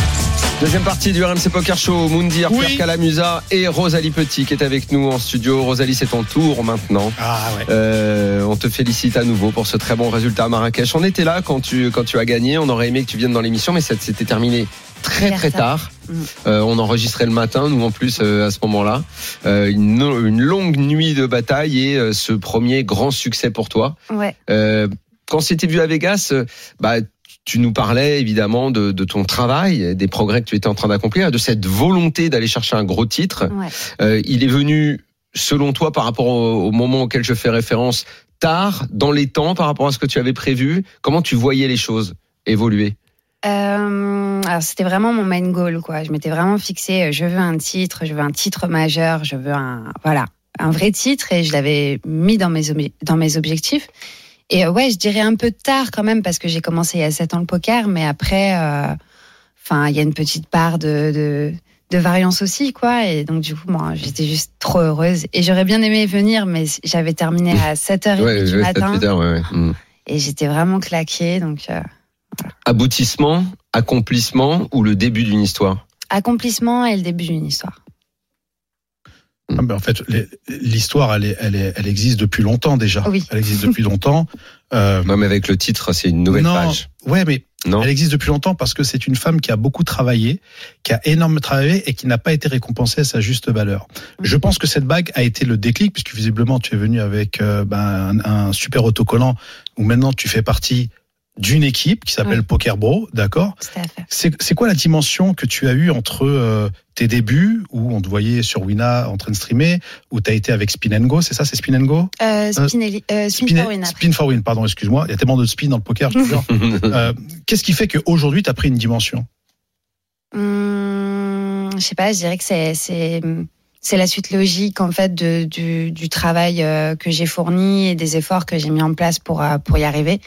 Deuxième partie du RMC Poker Show. Moundir, Oui. Pierre Calamusa et Rosalie Petit qui est avec nous en studio. Rosalie, c'est ton tour maintenant. Ah ouais. Euh, on te félicite à nouveau pour ce très bon résultat à Marrakech. On était là quand tu, quand tu as gagné. On aurait aimé que tu viennes dans l'émission, mais ça s'était terminé très très tard. Euh, on enregistrait le matin, nous en plus euh, à ce moment-là. Euh, une, une longue nuit de bataille et euh, ce premier grand succès pour toi. Ouais. Quand c'était vu à Vegas, euh, bah, tu nous parlais évidemment de, de ton travail, des progrès que tu étais en train d'accomplir, de cette volonté d'aller chercher un gros titre. Ouais. Euh, il est venu, selon toi, par rapport au, au moment auquel je fais référence, tard, dans les temps, par rapport à ce que tu avais prévu. Comment tu voyais les choses évoluer? Euh, alors c'était vraiment mon main goal quoi. Je m'étais vraiment fixé. Je veux un titre, je veux un titre majeur, je veux un voilà un vrai titre et je l'avais mis dans mes dans mes objectifs. Et euh, ouais, je dirais un peu tard quand même parce que j'ai commencé il y a sept ans le poker, mais après, euh, enfin il y a une petite part de, de de variance aussi quoi. Et donc du coup moi j'étais juste trop heureuse et j'aurais bien aimé venir, mais j'avais terminé à 7h30 Ouais, du ouais, matin Peter, ouais, ouais. Mm. et j'étais vraiment claquée donc. euh, Aboutissement, accomplissement ou le début d'une histoire? Accomplissement et le début d'une histoire. Ah, ben, en fait, l'histoire, elle, est, elle, est, elle existe depuis longtemps déjà. Oui. Elle existe depuis longtemps. Euh, Non, mais avec le titre, c'est une nouvelle non, page. Ouais, mais Non elle existe depuis longtemps parce que c'est une femme qui a beaucoup travaillé, qui a énormément travaillé et qui n'a pas été récompensée à sa juste valeur. Je pense que cette bague a été le déclic puisque visiblement tu es venu avec euh, ben, un, un super autocollant où maintenant tu fais partie d'une équipe qui s'appelle Oui. Poker Bro, d'accord. C'est quoi la dimension que tu as eue entre euh, tes débuts où on te voyait sur Wina en train de streamer, où tu as été avec Spin and Go, c'est ça, c'est Spin and Go? Euh, euh, spin Spin, for win spin for win, pardon, excuse-moi. Il y a tellement de spin dans le poker, je te jure. Euh, Qu'est-ce qui fait qu'aujourd'hui, tu as pris une dimension? Hum, je sais pas, je dirais que c'est la suite logique en fait de, du, du travail euh, que j'ai fourni et des efforts que j'ai mis en place pour euh, pour y arriver.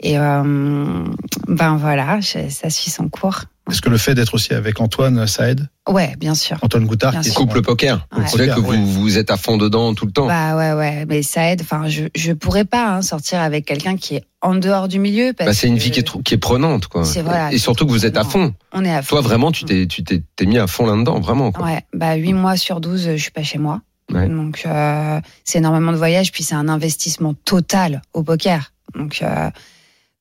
Et euh, ben voilà, je- ça suit son cours. Est-ce que le fait d'être aussi avec Antoine, ça aide? Ouais, bien sûr. Antoine Goutard, Bien qui est sûr. Couple poker. Ouais. C'est vrai que vous, vous êtes à fond dedans tout le temps. Bah ouais, ouais, mais ça aide. Enfin, je je pourrais pas hein, sortir avec quelqu'un qui est en dehors du milieu. Parce Bah, c'est une vie qui est, qui est prenante, quoi. C'est voilà, Et surtout que vous êtes à fond. On est à fond. Toi, vraiment, tu t'es, tu t'es, t'es mis à fond là-dedans, vraiment. Quoi. Ouais, bah 8 mois sur 12, je suis pas chez moi. Ouais. Donc euh, c'est énormément de voyages, puis c'est un investissement total au poker. Donc euh,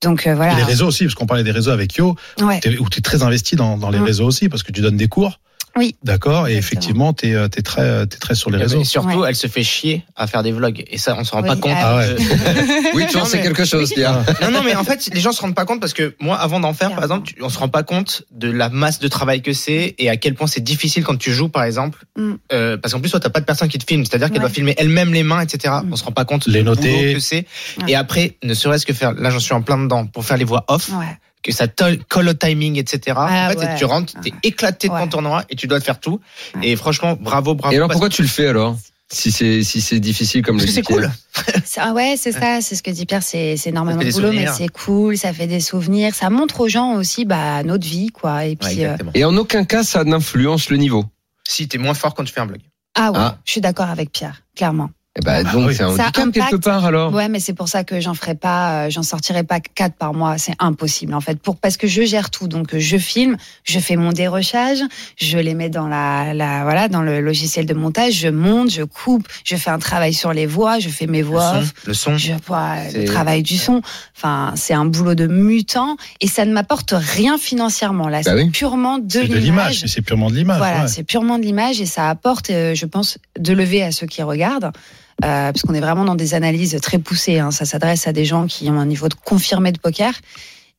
Donc euh, Et voilà. les réseaux aussi, parce qu'on parlait des réseaux avec Yo, Ouais. où tu es très investi dans, dans les Mm. réseaux aussi, parce que tu donnes des cours. Oui. D'accord. Et effectivement, tu es, très, t'es très sur les réseaux. Et surtout, Ouais. elle se fait chier à faire des vlogs. Et ça, on se rend Oui, pas compte. ah ouais. Oui, tu en sais mais- quelque chose, non, non, mais en fait, les gens se rendent pas compte parce que moi, avant d'en faire, par exemple, tu- on se rend pas compte de la masse de travail que c'est et à quel point c'est difficile quand tu joues, par exemple. Mm. Euh, parce qu'en plus, toi, t'as pas de personne qui te filme, c'est-à-dire qu'elle Ouais. doit filmer elle-même les mains, etc. Mm. On se rend pas compte Les noter. que c'est. Ouais. Et après, ne serait-ce que faire, là, j'en suis en plein dedans, pour faire les voix off, Ouais. Que ça colle au timing, etc. Ah en fait, ouais. tu rentres, t'es éclaté de ton tournoi et tu dois te faire tout. Ouais. Et franchement, bravo, bravo. Et alors pourquoi tu le fais alors? Si c'est si c'est difficile comme parce le que c'est cool. Ah ouais, c'est ça, c'est ce que dit Pierre, c'est c'est énormément de boulot, mais c'est cool, ça fait des souvenirs, ça montre aux gens aussi bah, notre vie, quoi. Et Ouais, puis, euh, exactement. Et en aucun cas ça n'influence le niveau. Si, t'es moins fort quand tu fais un blog. ah ouais, Ah. je suis d'accord avec Pierre, clairement. Eh ben, Ah donc oui. c'est un handicap impacte. quelque part alors. Ouais, mais c'est pour ça que j'en ferai pas, euh, j'en sortirai pas quatre par mois, c'est impossible en fait. Pour parce que je gère tout, donc euh, je filme, je fais mon dérochage, je les mets dans la, la voilà, dans le logiciel de montage, je monte, je coupe, je fais un travail sur les voix, je fais mes Le voix son, off, le son. je C'est- le travail du son. Enfin, c'est un boulot de mutant et ça ne m'apporte rien financièrement. Là, Bah c'est oui. purement de C'est de l'image. C'est purement de l'image. Voilà, ouais. c'est purement de l'image et ça apporte, euh, je pense, de lever à ceux qui regardent. Euh, parce qu'on est vraiment dans des analyses très poussées. hein. Ça s'adresse à des gens qui ont un niveau de confirmé de poker.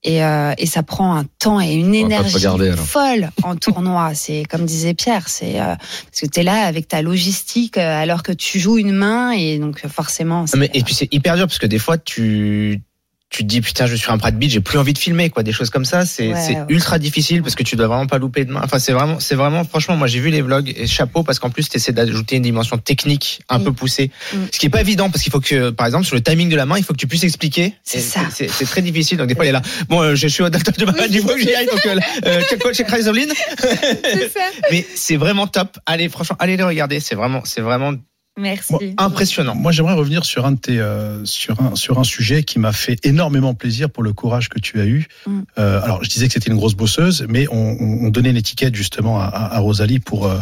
Et, euh, et ça prend un temps et une énergie regarder, folle en tournoi. C'est comme disait Pierre, c'est euh, parce que tu es là avec ta logistique euh, alors que tu joues une main et donc forcément. c'est- Mais, et puis c'est hyper dur parce que des fois tu tu te dis putain je suis un Brad Beat j'ai plus envie de filmer quoi. Des choses comme ça c'est Ouais, c'est ouais. ultra difficile parce que tu dois vraiment pas louper de main. Enfin c'est vraiment c'est vraiment franchement moi j'ai vu les vlogs et chapeau parce qu'en plus tu essaies d'ajouter une dimension technique un Mm. peu poussée. Mm. ce qui est pas évident parce qu'il faut que par exemple sur le timing de la main il faut que tu puisses expliquer. C'est ça. c'est très difficile. Donc des fois il est là bon euh, je suis au docteur de ma du faut que j'y aille donc euh, check coach check mais c'est vraiment top. Allez franchement allez les regarder. C'est vraiment c'est vraiment Merci. Impressionnant Moi, j'aimerais revenir sur un de tes, euh, sur un sur un sujet qui m'a fait énormément plaisir pour le courage que tu as eu. Mm. Euh, alors, je disais que c'était une grosse bosseuse, mais on, on on donnait l'étiquette justement à, Rosalie pour euh,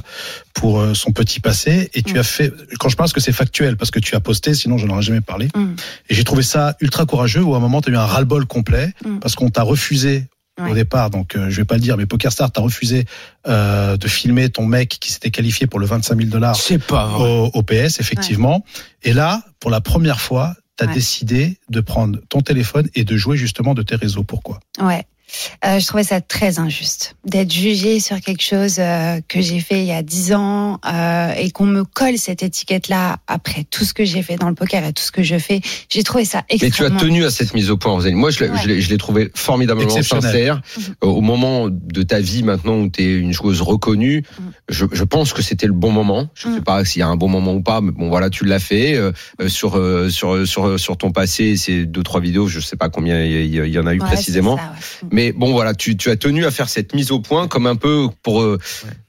pour son petit passé. Et tu Mm. as fait. Quand je pense que c'est factuel, parce que tu as posté, sinon je n'en aurais jamais parlé. Mm. Et j'ai trouvé ça ultra courageux. Où à un moment, tu as eu un ras-le-bol complet parce qu'on t'a refusé. Ouais. Au départ, donc euh, je vais pas le dire, mais PokerStar t'a refusé euh, de filmer ton mec qui s'était qualifié pour le 25 000 dollars c'est pas vrai au, au PS, effectivement. Et là, pour la première fois, tu as Ouais. décidé de prendre ton téléphone et de jouer justement de tes réseaux. Pourquoi? Ouais. Euh, je trouvais ça très injuste d'être jugé sur quelque chose euh, que j'ai fait il y a dix ans euh, et qu'on me colle cette étiquette-là après tout ce que j'ai fait dans le poker et tout ce que je fais. J'ai trouvé ça Mais tu as extrêmement. tenu à cette mise au point, Rosalie. Moi, je l'ai Ouais. trouvé formidablement sincère. Mhm. Au moment de ta vie maintenant où tu es une joueuse reconnue, Mhm. je, je pense que c'était le bon moment. Je ne sais Mhm. pas s'il y a un bon moment ou pas, mais bon, voilà, tu l'as fait. Sur, euh, sur, sur, sur ton passé, ces deux, trois vidéos, je sais pas combien il y, en a eu Ouais, précisément. c'est ça, ouais. Mais bon, voilà, tu, tu as tenu à faire cette mise au point comme un peu pour, euh,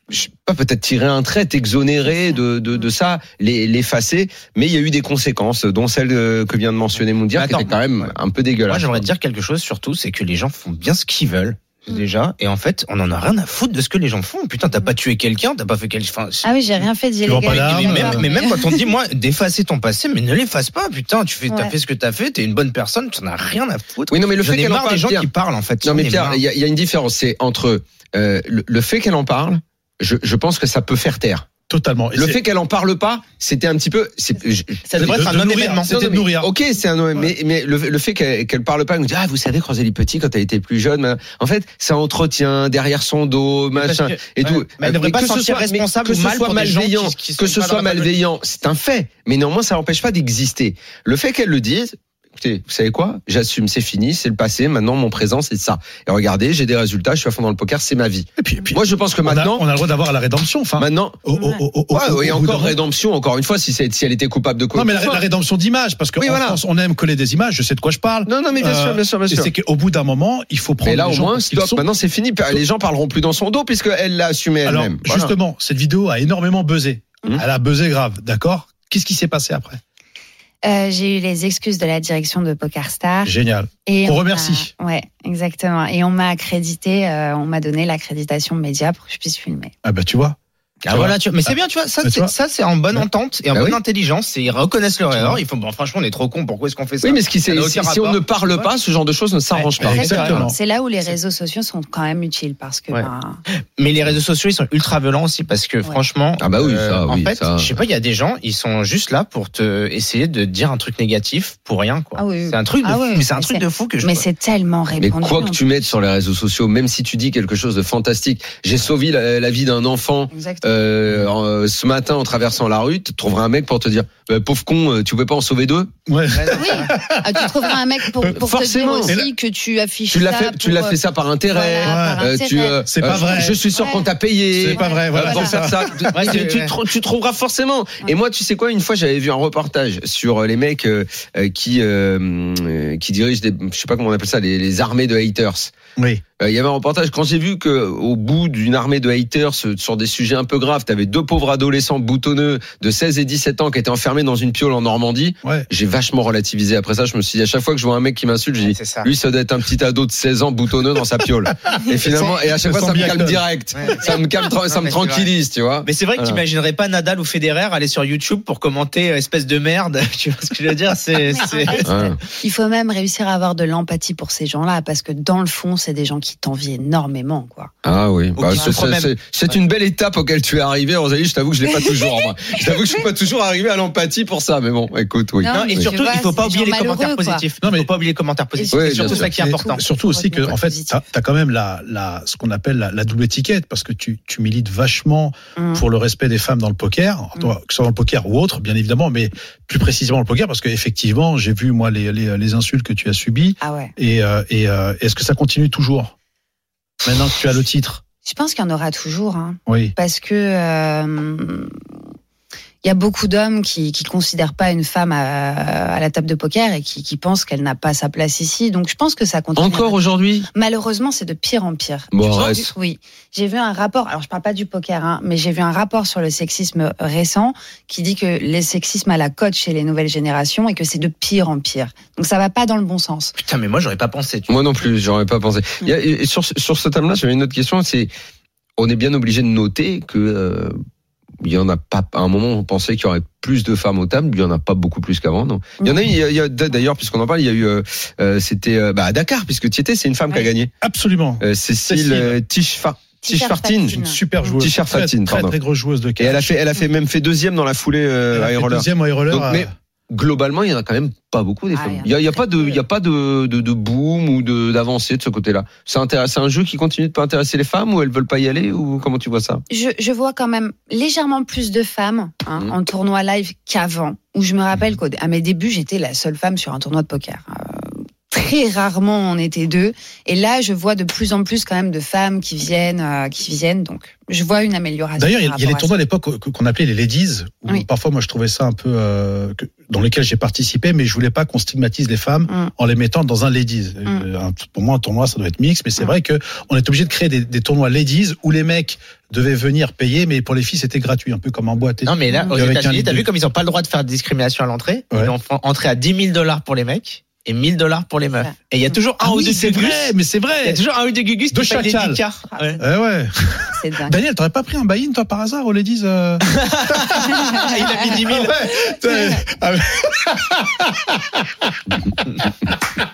je sais pas, peut-être tirer un trait, t'exonérer de, de, de ça, l'effacer. Mais il y a eu des conséquences, dont celle euh, que vient de mentionner Moundir, qui était quand même un peu dégueulasse. Moi, j'aimerais dire quelque chose surtout, c'est que les gens font bien ce qu'ils veulent. Mm. Déjà, et en fait, on en a rien à foutre de ce que les gens font. Putain, t'as pas tué quelqu'un, t'as pas fait quelque enfin, Ah oui, j'ai rien fait Tu vends pas d'illégal. mais, même, mais même quand on dit, moi, d'effacer ton passé, mais ne l'efface pas, putain, tu fais, t'as fait ce que t'as fait, t'es une bonne personne, t'en as rien à foutre. Oui, non, mais le fait ai qu'elle en parle, des gens Pierre. qui parlent, en fait. Non, mais Pierre, y, il y a une différence. C'est entre euh, le, le fait qu'elle en parle, je, je pense que ça peut faire taire. Totalement. Et Le fait qu'elle en parle pas, c'était un petit peu. Ça devrait de- être un de nourrir, c'était de mais- nourrir. Ok, c'est un mais mais le, le fait qu'elle qu'elle parle pas, elle nous dit ah vous savez quand elle est petit, quand elle était plus jeune, en fait ça entretient derrière son dos, machin que- et ouais, tout. mais elle devrait pas que se ce sentir soit- responsable que ce mal soit malveillant, qui- qui que ce soit malveillant, c'est un fait. Mais néanmoins ça n'empêche pas d'exister. Le fait qu'elle le dise. Écoutez, vous savez quoi? J'assume, c'est fini, c'est le passé. Maintenant, mon présent, c'est ça. Et regardez, j'ai des résultats. Je suis à fond dans le poker, c'est ma vie. Et puis, et puis, Moi, je pense que on, a, maintenant, on a le droit d'avoir la rédemption. Enfin, maintenant, ouais, et bout encore rédemption. Encore une fois, si, si elle était coupable de quoi Non, mais que la, rédemption d'image, parce qu'en Oui, voilà. France, on aime coller des images. Je sais de quoi je parle. Non, non, mais bien Euh, sûr, bien sûr, bien Et sûr. c'est qu'au bout d'un moment, il faut prendre Mais là, les au gens moins, stop. sont. Maintenant, c'est fini. Les gens parleront plus dans son dos puisqu'elle l'a assumé elle-même. Voilà. justement, cette vidéo a énormément buzzé. Mhm. Elle a buzzé grave, d'accord? Qu'est-ce qui s'est passé après? Euh, j'ai eu les excuses de la direction de PokerStar. Génial. Et On remercie. Ouais, exactement. Et on m'a accrédité, euh, on m'a donné l'accréditation média pour que je puisse filmer. Ah bah tu vois. Ah, Tu voilà, tu vois. mais c'est bien, tu vois, ça, Mais tu c'est, vois. ça, c'est en bonne entente et en Bah bonne oui. intelligence. Et ils reconnaissent leur erreur. Ils font, bon, franchement, on est trop cons. Pourquoi est-ce qu'on fait ça Oui, mais ce qui, Ça c'est- si, si on ne parle Ouais. pas, ce genre de choses ne s'arrange Ouais. pas. Exactement. c'est là où les réseaux sociaux sont quand même utiles parce que Ouais. ben, Mais les réseaux sociaux, ils sont ultra violents aussi parce que franchement, euh, Ah bah oui, ça, en oui, fait, ça. je sais pas, il y a des gens, ils sont juste là pour te essayer de dire un truc négatif pour rien, quoi. Ah oui. C'est un truc de, Ah fou, mais c'est un mais truc de fou que je. mais c'est tellement Mais répandu. quoi que en tu mettes sur les réseaux sociaux, même si tu dis quelque chose de fantastique, j'ai sauvé la, la vie d'un enfant Exactement. Euh, en- ce matin en traversant la rue, tu trouveras un mec pour te dire Bah, pauvre con, euh, tu pouvais pas en sauver deux? Ouais. Oui, Ah, tu trouveras un mec pour, pour te dire Forcément. aussi que tu affiches Tu l'as fait, tu l'as fait ça par intérêt. Voilà, par euh, intérêt. tu, euh, C'est pas euh, vrai. Je suis sûr Ouais. qu'on t'a payé. C'est pas vrai, voilà, euh, pour faire ça. Ouais, tu, trouveras forcément. Et moi, tu sais quoi Une fois, j'avais vu un reportage sur euh, les mecs euh, euh, qui euh, euh, qui dirigent des, je sais pas comment on appelle ça, les, les armées de haters. Oui. Euh, Il y avait un reportage quand j'ai vu que au bout d'une armée de haters euh, sur des sujets un peu graves, t'avais deux pauvres adolescents boutonneux de 16 et 17 ans qui étaient enfermés dans une piole en Normandie. Ouais. J'ai vachement relativisé. Après ça, je me suis dit à chaque fois que je vois un mec qui m'insulte, je dis ça. lui, ça doit être un petit ado de 16 ans boutonneux dans sa piole. Et finalement, et à chaque fois, ça me calme direct. Ouais. Ça me calme, tra- ça me tranquillise, tu vois. Mais c'est vrai que Voilà. t'imaginerais pas Nadal ou Federer aller sur YouTube pour commenter euh, espèce de merde. Tu vois ce que je veux dire? C'est, Mais c'est. arrête. Ouais. Il faut même réussir à avoir de l'empathie pour ces gens-là parce que dans le fond, c'est des gens qui t'envient énormément, quoi. Ah oui, Ou bah, c'est- une belle étape auquel tu es arrivé, Rosalie. Je t'avoue que je l'ai pas toujours. Moi. Je t'avoue que je suis pas toujours arrivé à l'empathie pour ça, mais bon, écoute, oui. Non, Non, et surtout, tu vois, il faut pas oublier les commentaires quoi. positifs. Non, Il mais- faut pas oublier les commentaires positifs. Oui, c'est surtout sûr. ça qui est Et important. Surtout aussi que, en fait, t'as as quand même la, la, ce qu'on appelle la, la double étiquette, parce que tu, tu milites vachement Mm. pour le respect des femmes dans le poker, Mm. toi, que ce soit dans le poker ou autre, bien évidemment, mais plus précisément le poker, parce qu'effectivement, j'ai vu moi les, les, les insultes que tu as subies, Ah ouais. et, euh, et euh, est-ce que ça continue toujours. Maintenant que tu as le titre. Je pense qu'il y en aura toujours, hein, Oui. parce que euh, il y a beaucoup d'hommes qui qui considèrent pas une femme à, à la table de poker et qui, qui pensent qu'elle n'a pas sa place ici. Donc je pense que ça continue. Encore aujourd'hui? Malheureusement, c'est de pire en pire. Bon, arrête. Oui, j'ai vu un rapport. Alors, je parle pas du poker, hein, mais j'ai vu un rapport sur le sexisme récent qui dit que les sexismes à la cote chez les nouvelles générations et que c'est de pire en pire. Donc, ça va pas dans le bon sens. Putain, mais moi, j'aurais pas pensé. Tu Moi non plus, j'aurais pas pensé. Il y a- et sur, sur ce thème-là, j'avais une autre question. C'est, on est bien obligé de noter que euh, il y en a pas. À un moment, on pensait qu'il y aurait plus de femmes aux tables. Il y en a pas beaucoup plus qu'avant, non Il y en a. Il y a, il y a- d'ailleurs, puisqu'on en parle, il y a eu. euh, euh, c'était euh, bah, à Dakar, puisque tu étais. C'est une femme qui a gagné. Absolument. Euh, Cécile, Cécile. euh, Tichfartine. Tichfartine. Une super joueuse. Tisha Très, très, très grosse joueuse de Et catch. elle a fait, elle a fait même fait deuxième dans la foulée euh, deuxième au high roller. Donc, mais globalement, il y en a quand même pas beaucoup des Ah, femmes. il y a, y pas de, peu. il y a pas de, de, de boom ou de d'avancée de ce côté-là. C'est intéressant- c'est un jeu qui continue de pas intéresser les femmes ou elles veulent pas y aller ou comment tu vois ça? Je, je vois quand même légèrement plus de femmes hein, Mhm. en tournoi live qu'avant. Où je me rappelle qu'à mes débuts, j'étais la seule femme sur un tournoi de poker. Euh, très rarement on était deux. Et là, je vois de plus en plus quand même de femmes qui viennent, euh, qui viennent. Donc, je vois une amélioration. D'ailleurs, il y a- les tournois à l'époque qu'on appelait les ladies, où Oui. parfois moi je trouvais ça un peu euh, que- dans lesquels j'ai participé, mais je voulais pas qu'on stigmatise les femmes Mm. en les mettant dans un ladies. Euh, un- Pour moi, un tournoi ça doit être mix, mais c'est Mm. vrai que on est obligé de créer des, des tournois ladies où les mecs devaient venir payer, mais pour les filles c'était gratuit, un peu comme en boîte. Non, mais là, aux États-Unis, t'as vu comme ils ont pas le droit de faire de discrimination à l'entrée? Ouais. Ils ont entrer à 10 000 dollars pour les mecs et 1000 dollars pour les meufs. Ouais. Et il y a toujours un Ah ou oui, deux c'est vrai, mais c'est Il y a vrai. toujours un ou deux gugus De qui payent des. 10K. Ouais. Eh ouais. C'est dingue. Daniel, t'aurais pas pris un buy-in toi par hasard aux ladies euh il a mis 10 000. Ouais. Ah ouais.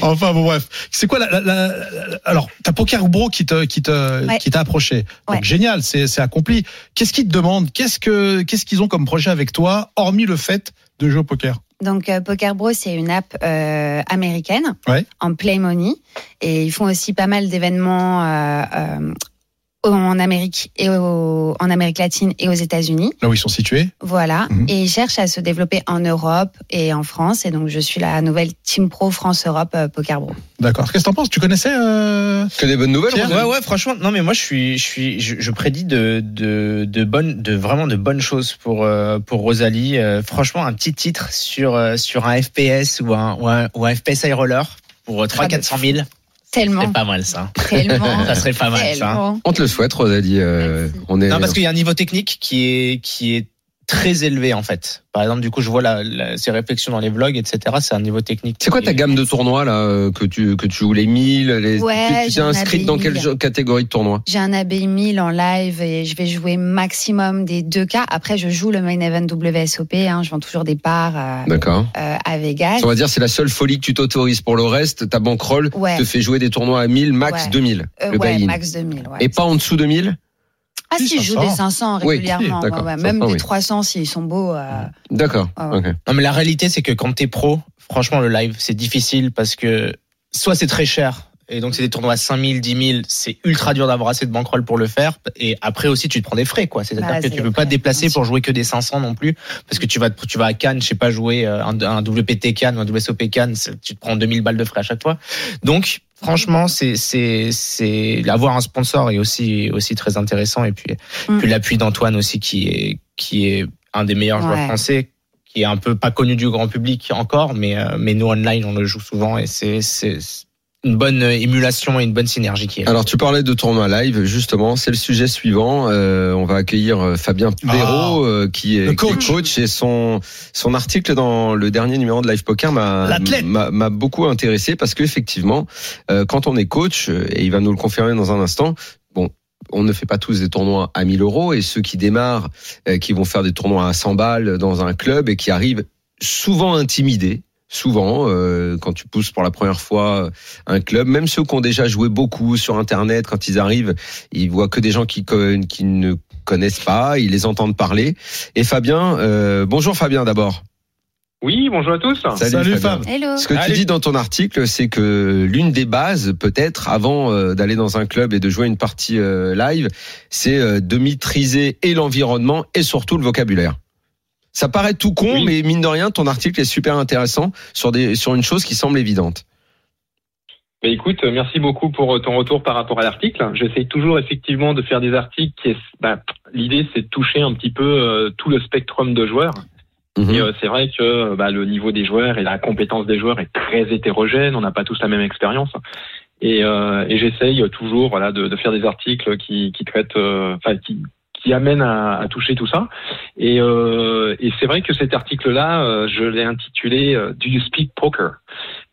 Enfin bon bref, c'est quoi la, la- la- la- alors t'as Poker Bro qui te qui te Ouais. qui t'a approché. Donc Ouais. génial, c'est c'est accompli. Qu'est-ce qu'ils te demandent? Qu'est-ce que qu'est-ce qu'ils ont comme projet avec toi hormis le fait de jouer au poker? Donc euh, Poker Bros, c'est une app euh, américaine Ouais. en play money et ils font aussi pas mal d'événements euh, euh, en Amérique et au- en Amérique latine et aux États-Unis. Là où ils sont situés Voilà. Mhm. Et ils cherchent à se développer en Europe et en France. Et donc je suis la nouvelle Team Pro France Europe euh, Poker Bro. D'accord. Qu'est-ce que t'en penses? Tu connaissais euh... Que des bonnes nouvelles. Pierre, Ouais, ouais, franchement, non, mais moi, je suis, je suis, je, je prédis de, de, de bonnes, de vraiment de bonnes choses pour, euh, pour Rosalie. Euh, franchement, un petit titre sur, euh, sur un FPS ou un, ou un, ou un FPS high roller pour 3 Ah, 400 000. Tellement, C'est pas mal, ça. tellement, Ça serait pas mal, ça. tellement. On te le souhaite, Rosalie. euh, on est. Non, parce qu'il y a un niveau technique qui est, qui est très élevé en fait. Par exemple, du coup, je vois la, la- ces réflexions dans les vlogs, etc. C'est un niveau technique. C'est quoi ta gamme de tournois là euh, que tu que tu joues les 1000 les Ouais, tu- t'es inscrite dans quelle 1000. jo- catégorie de tournoi J'ai un AB 1000 en live et je vais jouer maximum des deux cas. Après, je joue le main event WSOP. Hein, je vends toujours des parts euh, D'accord. euh, à Vegas. On va dire c'est la seule folie que tu t'autorises pour le reste, ta bankroll Ouais. te fait jouer des tournois à 1000 max Ouais. 2000 Euh, le ouais, max 2000. Ouais. Et pas en dessous de 1000 ah Si, si, je joue 500. des 500 Oui, régulièrement. si, d'accord, ouais, ouais. 500, Même des oui. 300 s'ils sont beaux. euh, D'accord. Ah ouais. ok. Non, mais la réalité, c'est que quand t'es pro, franchement, le live, c'est difficile parce que soit c'est très cher. Et donc, c'est des tournois à 5000, 10 000. C'est ultra dur d'avoir assez de bankroll pour le faire. Et après aussi, tu te prends des frais, quoi. C'est-à-dire Bah, que tu peux pas te déplacer pour jouer que des 500 non plus. Parce que tu vas, tu vas à Cannes, je sais pas, jouer euh, un, un WPT Cannes ou un WSOP Cannes. Tu te prends 2000 balles de frais à chaque fois. Donc, franchement, c'est, c'est, c'est, avoir un sponsor est aussi, aussi très intéressant. Et puis, Mm. puis l'appui d'Antoine aussi, qui est, qui est un des meilleurs joueurs français qui est un peu pas connu du grand public encore, mais euh, mais nous online on le joue souvent et c'est c'est une bonne émulation et une bonne synergie qui est. là. Alors tu parlais de tournoi live, justement, c'est le sujet suivant. Euh, on va accueillir euh, Fabien Perrault, euh, qui, est, Le qui est coach. coach et son son article dans le dernier numéro de Live Poker m'a m'a beaucoup intéressé parce qu'effectivement, euh, quand on est coach, euh, et il va nous le confirmer dans un instant, bon. On ne fait pas tous des tournois à 1000 euros et ceux qui démarrent, euh, qui vont faire des tournois à 100 balles dans un club et qui arrivent souvent intimidés, souvent euh, quand tu pousses pour la première fois un club, même ceux qui ont déjà joué beaucoup sur Internet, quand ils arrivent, ils voient que des gens qui, qui ne connaissent pas, ils les entendent parler. Et Fabien, euh, bonjour Fabien d'abord. Oui, bonjour à tous. Salut, Fabien. Fab. Hello. Ce que Allez. tu dis dans ton article, c'est que l'une des bases, peut-être, avant euh, d'aller dans un club et de jouer une partie euh, live, c'est euh, de maîtriser et l'environnement et surtout le vocabulaire. Ça paraît tout con, Oui. mais mine de rien, ton article est super intéressant sur des sur une chose qui semble évidente. Bah, écoute, euh, merci beaucoup pour euh, ton retour par rapport à l'article. J'essaie toujours effectivement de faire des articles qui bah, l'idée c'est de toucher un petit peu euh, tout le spectrum de joueurs. Mhm. Et euh, c'est vrai que bah, le niveau des joueurs et la compétence des joueurs est très hétérogène. On n'a pas tous la même expérience. Et, euh, et j'essaye toujours voilà, de, de faire des articles qui, qui traitent, enfin qui, qui amènent à, à toucher tout ça. Et, euh, et c'est vrai que cet article-là, euh, je l'ai intitulé euh, Do you speak poker?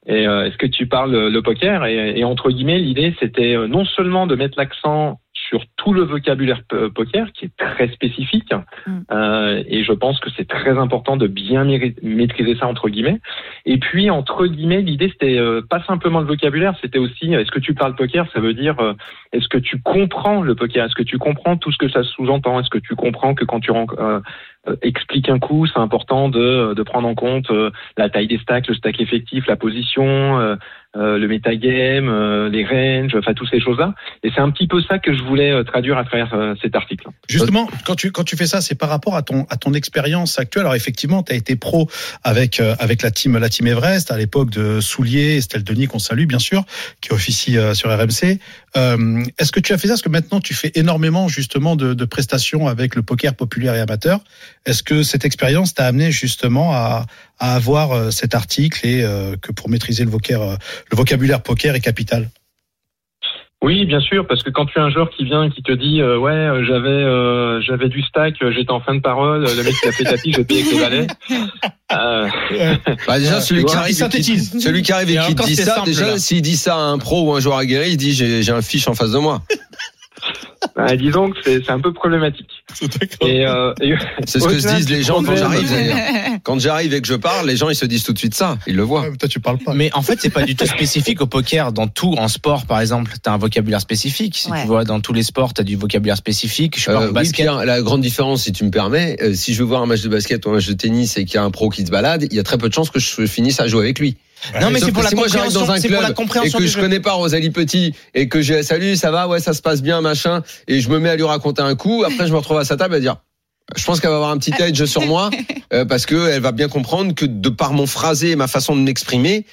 Euh, est-ce que tu parles le poker? Et, et entre guillemets, l'idée c'était euh, non seulement de mettre l'accent sur tout le vocabulaire p- poker qui est très spécifique Mm. euh, et je pense que c'est très important de bien maîtriser ça entre guillemets. Et puis entre guillemets, l'idée c'était euh, pas simplement le vocabulaire, c'était aussi euh, est-ce que tu parles poker, ça veut dire euh, est-ce que tu comprends le poker, est-ce que tu comprends tout ce que ça sous-entend, est-ce que tu comprends que quand tu euh, expliques un coup, c'est important de, de prendre en compte euh, la taille des stacks, le stack effectif, la position, euh, le metagame, les ranges, enfin toutes ces choses-là. Et c'est un petit peu ça que je voulais traduire à travers cet article. Justement, quand tu quand tu fais ça, c'est par rapport à ton à ton expérience actuelle. Alors effectivement, tu as été pro avec avec la team la team Everest à l'époque de Soulier, Estelle Denis qu'on salue bien sûr, qui officie sur RMC. Euh, Est-ce que tu as fait ça? Parce que maintenant tu fais énormément justement de, de prestations avec le poker populaire et amateur. Est-ce que cette expérience t'a amené justement à, à avoir euh, cet article et euh, que pour maîtriser le vocabulaire, euh, le vocabulaire poker est capital? Oui, bien sûr, parce que quand tu as un joueur qui vient et qui te dit euh, ouais, j'avais euh, j'avais du stack, j'étais en fin de parole, le mec qui a fait tapis, j'ai payé avec. Euh, Bah déjà, celui qui arrive, synthétise. et qui- celui qui arrive et Et qui te encore, dit ça, simple, déjà, s'il dit ça à un pro ou un joueur aguerri, il dit j'ai un fiche en face de moi. Bah, disons que c'est un peu problématique. Et, euh, et- C'est ce que se disent les gens quand j'arrive d'ailleurs. Quand j'arrive et que je parle, les gens ils se disent tout de suite ça, ils le voient. Ouais, toi tu parles pas. Mais en fait, c'est pas du tout spécifique au poker. Dans tout, en sport, par exemple, t'as un vocabulaire spécifique. Si Ouais. tu vois, dans tous les sports, t'as du vocabulaire spécifique. Je Euh, au oui, basket. Pierre, la grande différence, si tu me permets, euh, si je veux voir un match de basket ou un match de tennis et qu'il y a un pro qui se balade, il y a très peu de chances que je finisse à jouer avec lui. Non, mais c'est pour la compréhension. dans un pour la club et compréhension que je jeu. connais pas Rosalie Petit et que j'ai salut, ça va, ouais, ça se passe bien, machin, et je me mets à lui raconter un coup, après je me retrouve à sa table à dire. Je pense qu'elle va avoir un petit edge sur moi euh, parce que elle va bien comprendre que de par mon phrasé et ma façon de m'exprimer,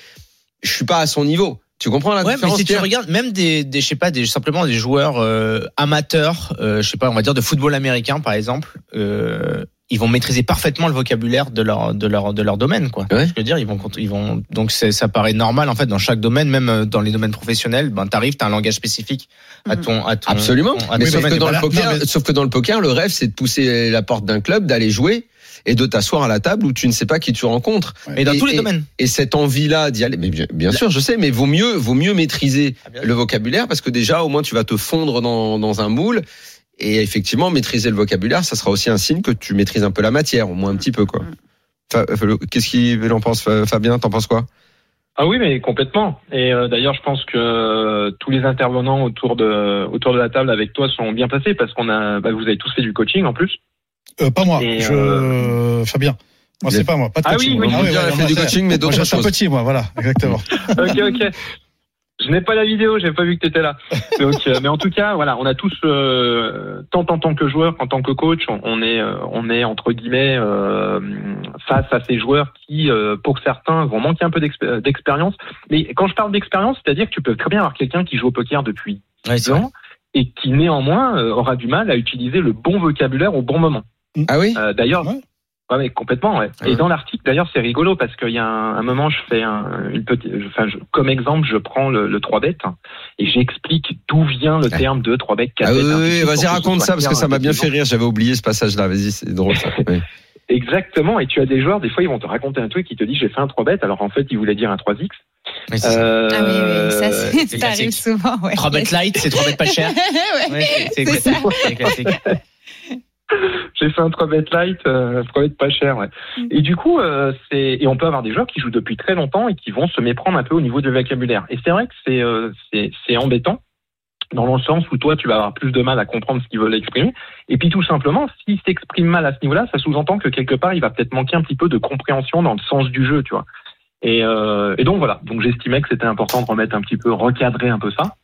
je suis pas à son niveau. Tu comprends la Ouais, mais différence si tu regardes même des, des je sais pas, des simplement des joueurs euh, amateurs, euh, je sais pas, on va dire de football américain par exemple, euh, ils vont maîtriser parfaitement le vocabulaire de leur de leur de leur domaine quoi. Ouais. Je veux dire, ils vont ils vont donc c'est- ça paraît normal en fait dans chaque domaine, même euh, dans les domaines professionnels. Ben t'arrives, t'as un langage spécifique à ton à ton Absolument. à ton sauf domaine. que dans le voilà. poker, Non, mais- sauf que dans le poker, le rêve, c'est de pousser la porte d'un club, d'aller jouer et de t'asseoir à la table où tu ne sais pas qui tu rencontres. Mais dans Et- tous les et- domaines. Et cette envie-là d'y aller, mais bien, bien sûr, je sais, mais vaut mieux, vaut mieux maîtriser Ah, le vocabulaire parce que déjà, au moins, tu vas te fondre dans, dans un moule. Et effectivement, maîtriser le vocabulaire, ça sera aussi un signe que tu maîtrises un peu la matière, au moins un petit peu, quoi. Fa- Fa- Qu'est-ce qu'il en pense, Fa- Fabien T'en penses quoi? Ah oui, mais complètement. Et euh, d'ailleurs, je pense que euh, tous les intervenants autour de autour de la table avec toi sont bien placés parce qu'on a, bah, vous avez tous fait du coaching en plus. Euh, pas moi, Et, je... euh, Fabien. Moi, c'est a- pas moi, pas de Ah coaching. oui, oui, On Ah fait du coaching, mais Moi, d'autres je suis un choses. petit, moi, voilà, exactement. ok, ok. Je n'ai pas la vidéo, j'ai pas vu que tu étais là. Donc, euh, mais en tout cas, voilà, on a tous, euh, tant en tant que joueur qu'en tant que coach, on, on est, euh, on est entre guillemets face à ces joueurs qui, pour certains, vont manquer un peu d'expé- d'expérience. Mais quand je parle d'expérience, c'est-à-dire que tu peux très bien avoir quelqu'un qui joue au poker depuis Ouais, c'est 10 ans et qui néanmoins aura du mal à utiliser le bon vocabulaire au bon moment. Ah oui? D'ailleurs, Ouais. Ouais, mais complètement. Ouais. Ouais. Et dans l'article, d'ailleurs, c'est rigolo parce qu'il y a un, un moment, je fais un, une petite, enfin, je- comme exemple, je prends le, le 3 bet et j'explique d'où vient le Ouais. terme de 3 bet, 4 Ah bet. oui, de oui, oui, vas-y, raconte ça parce que ça m'a avec bien fait rire. J'avais oublié ce passage-là. Vas-y, c'est drôle ça. Oui. Exactement. Et tu as des joueurs, des fois, ils vont te raconter un truc, ils te disent j'ai fait un 3 bet, alors en fait, ils voulaient dire un 3x. Mais c'est ça. Euh, Ah oui, oui, ça, ça arrive souvent. Ouais. 3 bêtes light, c'est 3 bêtes pas cher. Ouais. Ouais, c'est C'est ça. J'ai fait un 3 bet light, euh, 3 bet pas cher, ouais. Mm. Et du coup, euh, c'est et on peut avoir des joueurs qui jouent depuis très longtemps et qui vont se méprendre un peu au niveau du vocabulaire. Et c'est vrai que c'est euh, c'est embêtant dans le sens où toi tu vas avoir plus de mal à comprendre ce qu'ils veulent exprimer. Et puis tout simplement, s'il s'exprime mal à ce niveau-là, ça sous-entend que quelque part il va peut-être manquer un petit peu de compréhension dans le sens du jeu, tu vois. Et, euh, et donc voilà, donc j'estimais que c'était important de remettre un petit peu, recadrer un peu ça.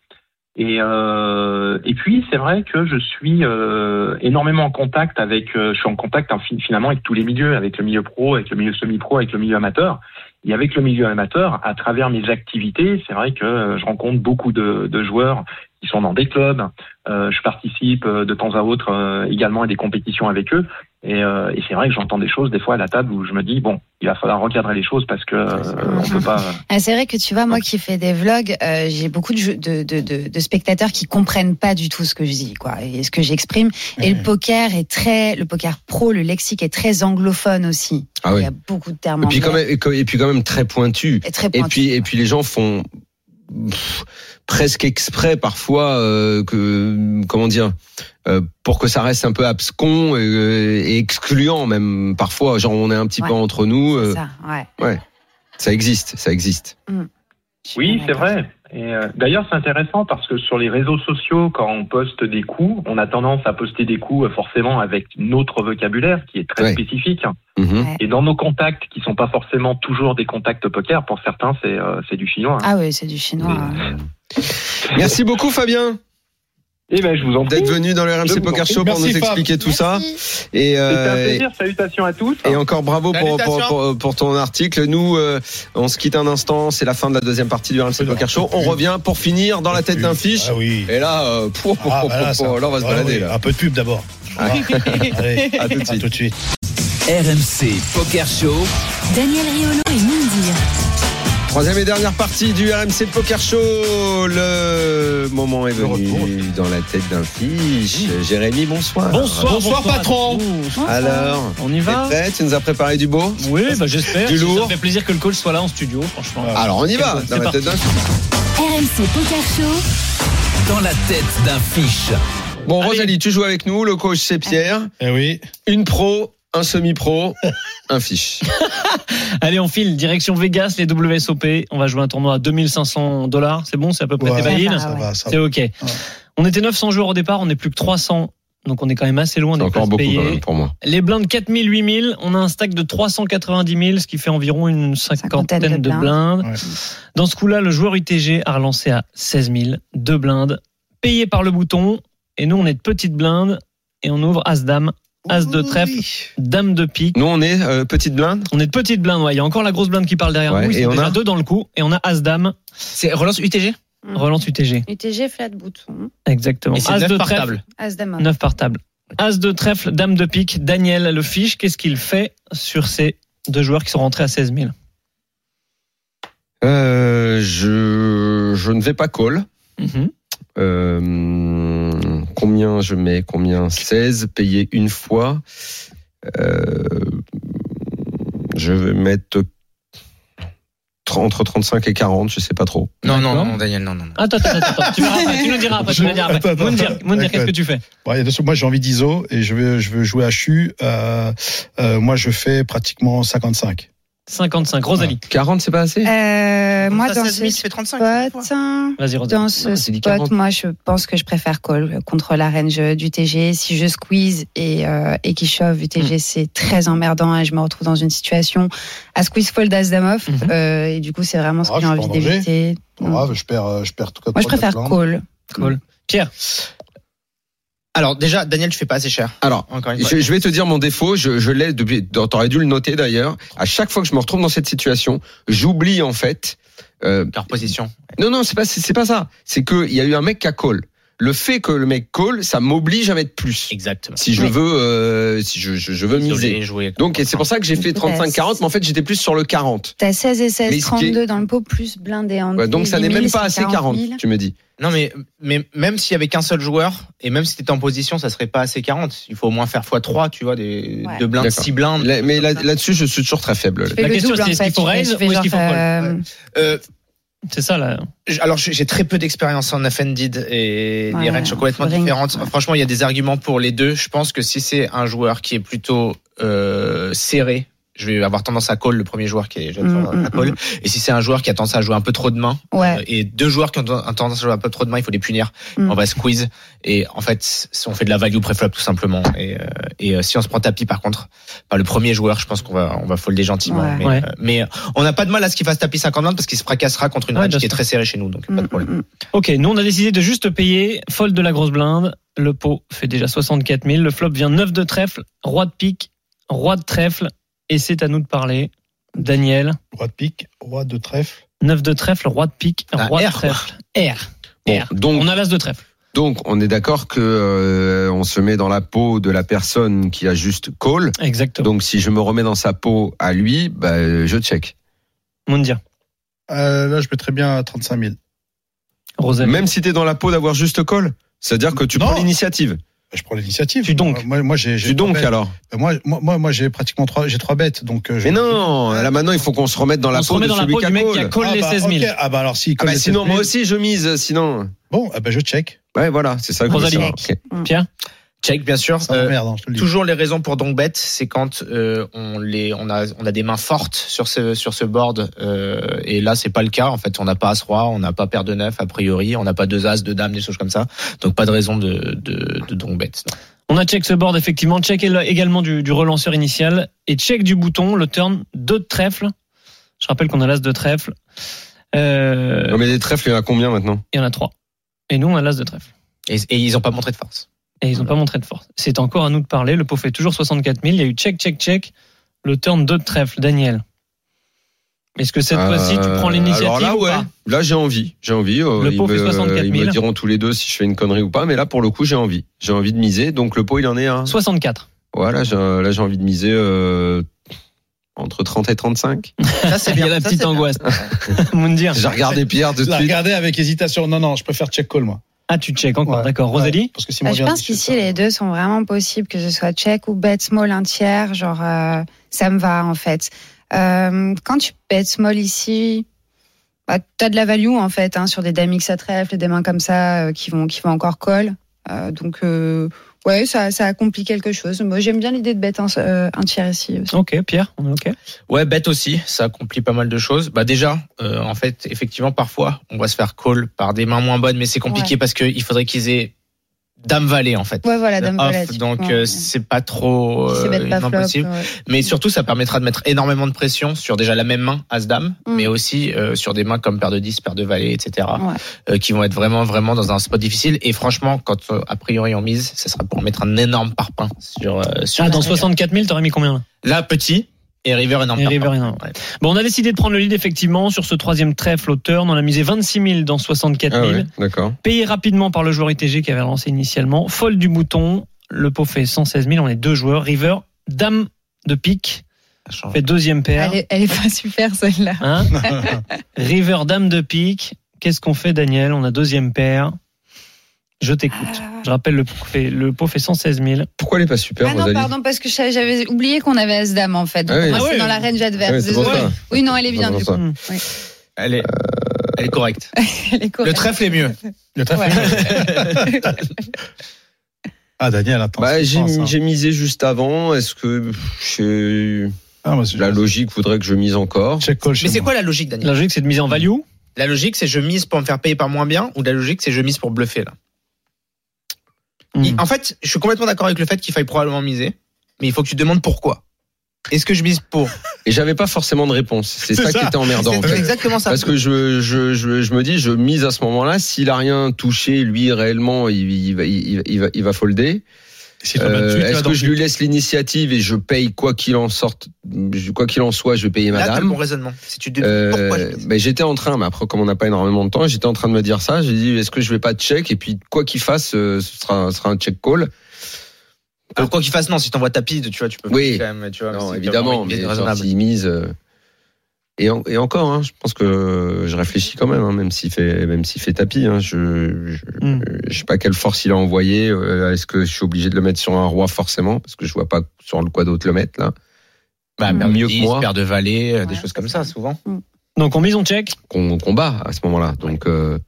Et, euh, et puis c'est vrai que je suis euh, énormément en contact avec, euh, je suis en contact hein, fi- finalement avec tous les milieux, avec le milieu pro, avec le milieu semi-pro, avec le milieu amateur. Et avec le milieu amateur, à travers mes activités, c'est vrai que euh, je rencontre beaucoup de, de joueurs qui sont dans des clubs. Euh, je participe euh, de temps à autre euh, également à des compétitions avec eux. Et, euh, et c'est vrai que j'entends des choses des fois à la table où je me dis bon, il va falloir recadrer les choses parce que euh, on peut pas. Ah, c'est vrai que tu vois, moi qui fais des vlogs, euh, j'ai beaucoup de, de, de, de, de spectateurs qui comprennent pas du tout ce que je dis, quoi, et ce que j'exprime. Et le poker est très, le poker pro, le lexique est très anglophone aussi. Ah Il oui. y a beaucoup de termes Et puis quand même, et et puis quand même très pointu. Et très Et pointu, puis et puis les gens font pff, presque exprès parfois euh, que comment dire euh, pour que ça reste un peu abscon et, et excluant même parfois genre on est un petit Ouais. peu entre nous C'est euh, ça, ouais. ça existe ça existe suis Oui, c'est vrai. Et euh, d'ailleurs, c'est intéressant parce que sur les réseaux sociaux, quand on poste des coups, on a tendance à poster des coups euh, forcément avec notre vocabulaire qui est très Ouais. spécifique. Mhm. Et dans nos contacts, qui sont pas forcément toujours des contacts poker, pour certains, c'est euh, c'est du chinois. hein. Ah oui, c'est du chinois. Mais- merci beaucoup Fabien Eh ben, je vous en prie. d'être venu dans le RMC Poker. Show pour Merci, nous Fab. expliquer tout ça Merci. et C'était un euh, plaisir. Salutations à tous. Et encore bravo pour, pour, Salutations. pour, pour ton article. Nous, euh, on se quitte un instant. C'est la fin de la deuxième partie du RMC Poker Show. On revient pour finir dans la tête d'un fiche. Ah oui. Et là, euh, pour, pour, Ah, bah là, pour, ça- là, on va se Ah balader. oui, Là. Un peu de pub d'abord. Allez, À tout de à suite. tout de suite. RMC Poker Show. Daniel Riolo et Mindir. Troisième et dernière partie du RMC Poker Show. Le moment est venu dans la tête d'un fiche. Jérémy, bonsoir. Bonsoir, Bonsoir, bonsoir patron. Alors, On y va prêt? Tu nous as préparé du beau? Oui, bah, j'espère. Du Ça lourd. me fait plaisir que le coach soit là en studio, franchement. Ah. Alors, on y va. Dans la tête d'un fiche. RMC Poker Show. Dans la tête d'un fiche. Bon, Allez. Rosalie, tu joues avec nous. Le coach, c'est Pierre. Eh oui. Une pro, un semi-pro, un fiche. Allez, on file direction Vegas, les WSOP. On va jouer un tournoi à 2500 dollars. C'est bon, c'est à peu près Ouais. Ça ouais. C'est ok. On était 900 joueurs au départ, on n'est plus que 300. Donc on est quand même assez loin des encore places beaucoup quand payées. même pour moi. Les blindes 4000, 8000. On a un stack de 390 000, ce qui fait environ une cinquantaine Cinquantaine de de blindes. Ouais. Dans ce coup-là, le joueur UTG a relancé à 16 000, deux blindes, payé par le bouton. Et nous, on est de petites blindes et on ouvre As-Dame, As de trèfle, Dame de pique. Nous, on est euh, petite blinde. On est de petites blindes, ouais. Il y a encore la grosse blinde qui parle derrière Ouais, nous. Ils et sont on déjà a deux dans le coup. Et on a As-Dame, C'est relance UTG Mm. relance UTG. UTG flat bouton. Exactement. Et As de par trèfle, table. As dame. 9 par table. As de trèfle, dame de pique, Daniel le fiche. Qu'est-ce qu'il fait sur ces deux joueurs qui sont rentrés à 16 000 Euh, je, je ne vais pas call. Mhm. Euh, combien je mets Combien 16 payé une fois. Euh, je vais mettre tr- entre 35 et 40, je sais pas trop. Non, non, non, Daniel, non, non. non. Attends, attends, attends. Tu, verras après, tu nous diras après. Tu nous diras après. Moundir. Moundir, qu'est-ce que tu fais? Bon, il y a deux- moi, j'ai envie d'ISO et je veux, je veux jouer à CHU. Euh, euh, moi, je fais pratiquement 55. 55. Rosalie. 40, c'est pas assez? Euh, moi, dans 16 000, ce ça fait 35. spot, Vas-y, Rosalie. dans ce Non, c'est dit spot, 40. moi, je pense que je préfère call contre la range du TG. Si je squeeze et, euh, et qu'il chauffe, Hmm. UTG, c'est très emmerdant et je me retrouve dans une situation à squeeze fold as dame off. Mhm. Euh, et du coup, c'est vraiment ce Ah, que j'ai envie d'éviter. Grave, je perds, euh, je perds tout cas Moi, je préfère call. Cool. Pierre. Alors, déjà, Daniel, tu fais pas assez cher. Alors, Encore une fois. je, je vais te dire mon défaut, je, je l'ai depuis, t'aurais dû le noter d'ailleurs. À chaque fois que je me retrouve dans cette situation, j'oublie en fait. euh, Leur position. non, non, c'est pas, c'est c'est pas ça. C'est qu'il y a eu un mec qui a call. Le fait que le mec call, ça m'oblige à mettre plus. Exactement. Si je Oui. veux, euh, si je, je, je veux miser. Jouer. Donc, et c'est pour ça que j'ai fait 35-40, mais en fait, j'étais plus sur le 40. T'as 16 et 16, Mais ce qui est- 32 dans le pot, plus blindé en Ouais, donc, ça n'est 10 000, même pas assez 40, 000. tu me dis. Non, mais, mais même s'il y avait qu'un seul joueur, et même si t'étais en position, ça serait pas assez 40. Il faut au moins faire x3, tu vois, des, Ouais. deux blindes, D'accord. six blindes. Là- mais là- là-dessus, je suis toujours très faible. La question, c'est est-ce qu'il faut raise ou est-ce qu'il faut call C'est ça, là. alors, j'ai très peu d'expérience en offended et Ouais, les ranges sont complètement ring. différentes. Ouais. Franchement, il y a des arguments pour les deux. Je pense que si c'est un joueur qui est plutôt euh, serré, je vais avoir tendance à call le premier joueur qui est je vais Mm, avoir mm, à call. Et si c'est un joueur qui a tendance à jouer un peu trop de mains, Ouais. euh, et deux joueurs qui ont tendance à jouer un peu trop de mains, il faut les punir. Mm. On va squeeze. Et en fait, si on fait de la value préflop tout simplement. Et, euh, et euh, si on se prend tapis par contre, par le premier joueur, je pense qu'on va on va folder gentiment. Ouais. Mais, Ouais. euh, mais on n'a pas de mal à ce qu'il fasse tapis 50 blindes parce qu'il se fracassera contre une Ouais, range qui est très serrée chez nous, donc pas de Mm, problème. mm, mm. Ok, nous on a décidé de juste payer fold de la grosse blinde. Le pot fait déjà 64 000. Le flop vient 9 de trèfle, roi de pique, roi de trèfle. Et c'est à nous de parler. Daniel, Roi de pique, roi de trèfle. 9 de trèfle, roi de pique, Ah, roi de R, trèfle. R. Bon, R. donc, On a l'as de trèfle. donc, on est d'accord que euh, on se met dans la peau de la personne qui a juste call. Exactement. Donc, si je me remets dans sa peau à lui, bah, je check. Moundir, Euh, là, je mettrais bien à 35 000. Rosalie. Même si t'es dans la peau d'avoir juste call, c'est-à-dire que tu Non. prends l'initiative. Je prends l'initiative. Tu donc. Moi, moi j'ai. j'ai Tu donc bêtes. alors. Moi, moi, moi, moi, j'ai pratiquement trois, j'ai trois bêtes, donc. euh, je- Mais non, là maintenant il faut qu'on se remette dans la On se peau remet de dans la celui peau qui a du mec qui a call. call Ah les bah, 16 000. ok. Ah bah alors si. Ah bah, sinon moi aussi je mise, sinon. Bon, ah bah je check. Ouais voilà, c'est ça. que je veux Rosalie. savoir. Ok. Pierre Check bien sûr. Ça Euh, hein, je te le dis. Toujours les raisons pour donc bet, c'est quand euh, on les on a on a des mains fortes sur ce sur ce board euh, et là c'est pas le cas en fait on n'a pas as roi, on n'a pas paire de neuf a priori, on n'a pas deux as, deux dames, des choses comme ça. Donc pas de raison de de, de donc bet. non. On a check ce board effectivement, check également du, du relanceur initial et check du bouton, le turn 2 de trèfle. Je rappelle qu'on a l'as de trèfle. Euh, Non mais des trèfles il y en a combien maintenant? il y en a 3. Et nous on a l'as de trèfle. Et, et ils ont pas montré de force. Et ils n'ont pas montré de force. C'est encore à nous de parler. Le pot fait toujours 64 000. Il y a eu check, check, check. Le turn 2 de trèfle. Daniel. Est-ce que cette Euh, fois-ci tu prends l'initiative Alors là ou ouais, pas là j'ai envie, j'ai envie. euh, Le pot fait me- 64 000. Ils me diront tous les deux si je fais une connerie ou pas, mais là pour le coup j'ai envie, j'ai envie de miser. Donc le pot il en est à. 64. Voilà, là j'ai envie de miser euh, entre 30 et 35. Ça c'est Il y bien. a la Ça, petite bien. angoisse. Moundir. J'ai regardé Pierre de suite. regardais avec hésitation. Non, non, je préfère check call moi. Ah, tu check encore. Ouais. D'accord. Ouais, Rosalie Parce que si Ah, moi je pense qu'ici, les deux sont vraiment possibles, que ce soit check ou bet small un tiers. Genre, euh, ça me va, en fait. Euh, quand tu bet small ici, bah, tu as de la value, en fait, hein, sur des dames X à trèfle, des mains comme ça euh, qui, vont, qui vont encore call. Euh, donc, euh, ouais, ça, ça accomplit quelque chose. Moi, j'aime bien l'idée de bet un, euh, un tiers ici aussi. Ok, Pierre, on est ok? Ouais, bet aussi, ça accomplit pas mal de choses. Bah déjà, euh, en fait, effectivement, parfois, on va se faire call par des mains moins bonnes, mais c'est compliqué Ouais. parce qu'il faudrait qu'ils aient dame valet en fait. Ouais, voilà, dame Off, valet. donc euh, c'est pas trop euh, pas flop, impossible. ouais. Mais surtout, ça permettra de mettre énormément de pression sur déjà la même main, As-Dame, Mm. mais aussi euh, sur des mains comme paire de 10, paire de valet, etc., Ouais. euh, qui vont être vraiment, vraiment dans un spot difficile. Et franchement, quand euh, a priori on mise, ça sera pour mettre un énorme parpaing sur, euh, sur Ah, dans la- 64 000, t'aurais mis combien Là, petit, et river énorme Et parpaing. river énorme. Ouais. Bon, on a décidé de prendre le lead effectivement sur ce troisième trèfle au turn. On a misé 26 000 dans 64 Ah 000. ouais, d'accord. Payé rapidement par le joueur ITG qui avait lancé initialement. Folle du bouton. Le pot fait 116 000. On est deux joueurs. River, dame de pique, fait deuxième paire. Elle est, elle est pas super celle-là. Hein River, dame de pique. Qu'est-ce qu'on fait, Daniel? On a deuxième paire. Je t'écoute. Ah. Je rappelle, le pot fait, le pot fait 116 000. Pourquoi elle est pas super, Ah non, Rosalie pardon, parce que j'avais oublié qu'on avait As-Dame en fait. Donc Ah oui. moi, Ah c'est oui. dans la range adverse. Désolée. ça. Oui, non, elle est bien du coup. Oui. Elle est, elle est correcte. Est Le trèfle est mieux. Le trèfle. Ouais. Ah, Daniel, attends. Bah, j'ai hein. misé juste avant. Est-ce que je- Ah, c'est- la logique voudrait que je mise encore Mais c'est quoi la logique, Daniel? La logique, c'est de miser en value. La logique, c'est je mise pour me faire payer par moins bien ou la logique, c'est je mise pour bluffer là? Hmm. Il- En fait, je suis complètement d'accord avec le fait qu'il faille probablement miser, mais il faut que tu te demandes pourquoi. Est-ce que je mise pour? Et j'avais pas forcément de réponse. C'est ça, ça. qui était emmerdant. en C'est fait. exactement ça. Parce que je, je, je, je me dis, je mise à ce moment-là. S'il a rien touché, lui réellement, il, il va, il, il va, il va folder. Euh, Est-ce dans que je lui laisse l'initiative et je paye quoi qu'il en sorte, quoi qu'il en soit, je vais payer Là, madame. mon raisonnement. Si tu te Euh, ben, j'étais en train, mais après comme on n'a pas énormément de temps, j'étais en train de me dire ça. J'ai dit est-ce que je vais pas check et puis quoi qu'il fasse, euh, ce sera, ce sera un check call. Alors, quoi qu'il fasse, non, si t'envoies ta piste, tu vois, tu peux Oui. quand même, tu vois, Non, évidemment, mais genre, s'il mise. euh, Et, en- et encore, hein, je pense que je réfléchis quand même, hein, même s'il fait, même s'il fait tapis. Hein, je, je, Hmm. je sais pas quelle force il a envoyé. euh, Est-ce que je suis obligé de le mettre sur un roi forcément parce que je vois pas sur le quoi d'autre le mettre là. Bah, Mm. de Mieux que 10, moi. paire de valet, euh, des Ouais, choses comme ça, souvent. Donc, on mise, on check? Qu'on combat à ce moment-là. Donc, euh,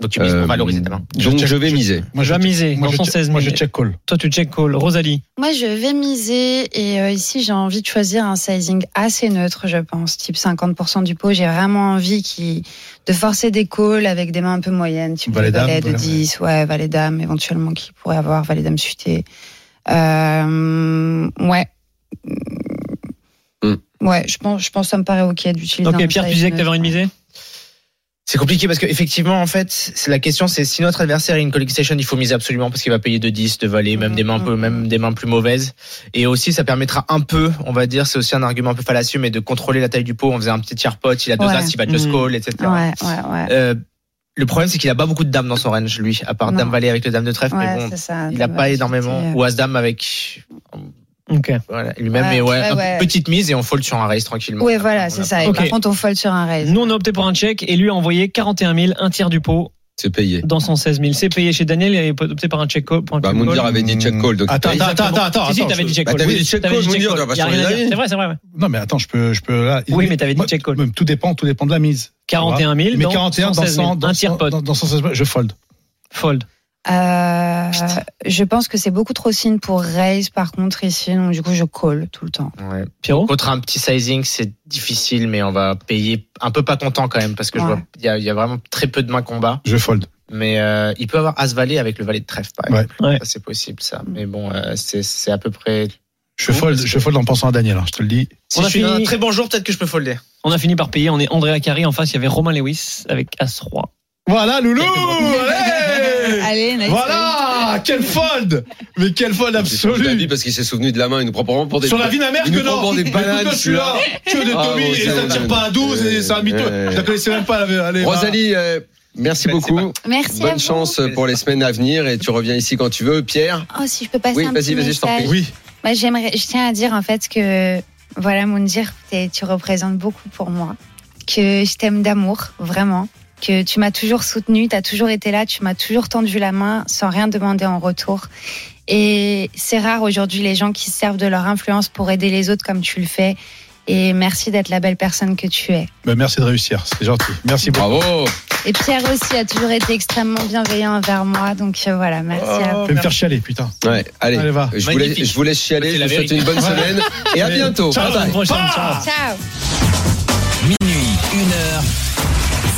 Donc tu mises pour euh, valoriser ta main. donc check- je vais miser. Moi, Je vais miser moi, je 116 000. Moi, je check call. Toi, tu check call. Rosalie. Moi, je vais miser et euh, ici, j'ai envie de choisir un sizing assez neutre, je pense, type 50% du pot. J'ai vraiment envie qui de forcer des calls avec des mains un peu moyennes, type Valet valets de voilà, 10, ouais, valet dame, éventuellement qui pourrait avoir valet dame suité. Euh, ouais. Hmm. Ouais, je pense, je pense que ça me paraît ok d'utiliser. Ok, un Pierre, tu disais que tu avais de miser? C'est compliqué parce qu'effectivement, en fait, c'est la question, c'est si notre adversaire est une calling station, il faut miser absolument parce qu'il va payer de 10, de valet, même des mains un peu, même des mains plus mauvaises. Et aussi, ça permettra un peu, on va dire, c'est aussi un argument un peu fallacieux, mais de contrôler la taille du pot en faisant un petit tiers pot, il a deux Ouais. as, il va just call, etc. Ouais, ouais, ouais. Euh, le problème, c'est qu'il a pas beaucoup de dames dans son range, lui, à part Non. dame valet avec le dame de trèfle, Ouais, mais bon, ça. il a pas énormément, ou as dame avec, Ok. voilà, lui-même, Ouais, mais ouais, ouais, ouais. petite mise et on fold sur un raise tranquillement. Ouais, voilà, c'est ça. Et Ok. par contre, on fold sur un raise. Nous, on a opté pour un check et lui a envoyé 41 000, un tiers du pot C'est payé. dans 116 000. C'est payé chez Daniel, il a opté par un check call. Pour un Bah, check Moundir call. avait dit check call. Donc Attends, il a- attends, attends, attends. Si, si, attends, t'avais dit check Bah, call. check t'avais call, dit check call. dire. C'est vrai, c'est vrai. ouais. Non, mais attends, je peux, je peux là. Oui, mais t'avais dit check call. même Tout dépend, tout dépend de la mise. 41 000 Mais dans 41 dans 116 000. 100, dans un tiers 100, pot. dans, dans 116 000, je fold. Fold. Euh, je pense que c'est beaucoup trop signe pour raise par contre ici, donc du coup je call tout le temps. Ouais. Pierrot Contre un petit sizing, c'est difficile, mais on va payer un peu pas content quand même parce que je Ouais. vois il y a, il y a vraiment très peu de mains combat. Je fold. Mais euh, il peut avoir as valet avec le valet de trèfle par Ouais. exemple. Ouais. Ça, c'est possible ça. Mais bon, euh, c'est à peu près. Je fold, je fold en pensant à Daniel, hein, je te le dis. Si On je a suis fini- un très bon jour, peut-être que je peux folder. On a fini par payer. On est Andrea Carré. En face, il y avait Romain Lewis avec As-Roi. Voilà, Loulou! Allez, nice. Voilà! Quel fold! Mais quel fold absolu! parce qu'il s'est souvenu de la main. Il nous prend vraiment pour des. Sur la vie de ma mère il que nous prend non! pour des bananes, Écoute-moi, celui-là! Que de Ah, Tommy, bon, et ça ne tire pas à 12, et c'est un mytho. Je la connaissais même pas, allez. Rosalie, euh, merci beaucoup. Merci à Bonne vous. chance pour les semaines à venir et tu reviens ici quand tu veux. Pierre, Oh, si je peux passer Oui, un vas-y, petit vas-y, je t'en message. prie. Oui. J'aimerais, je tiens à dire en fait que voilà, Moundir, t'es- tu représentes beaucoup pour moi, que je t'aime d'amour, vraiment, que tu m'as toujours soutenu, t'as toujours été là, tu m'as toujours tendu la main sans rien demander en retour. Et c'est rare aujourd'hui les gens qui se servent de leur influence pour aider les autres comme tu le fais. Et merci d'être la belle personne que tu es. Ben, merci de réussir, c'est gentil. Merci beaucoup. bravo. Et Pierre aussi a toujours été extrêmement bienveillant envers moi, donc euh, voilà, merci à vous. Fais me faire chialer, putain. Ouais, allez, Allez, va. Je, vous laisse, je vous laisse chialer. Je vous souhaite une bonne semaine et à bientôt. Ciao. Bye bye. prochaine. Ciao. Ciao Minuit, une heure.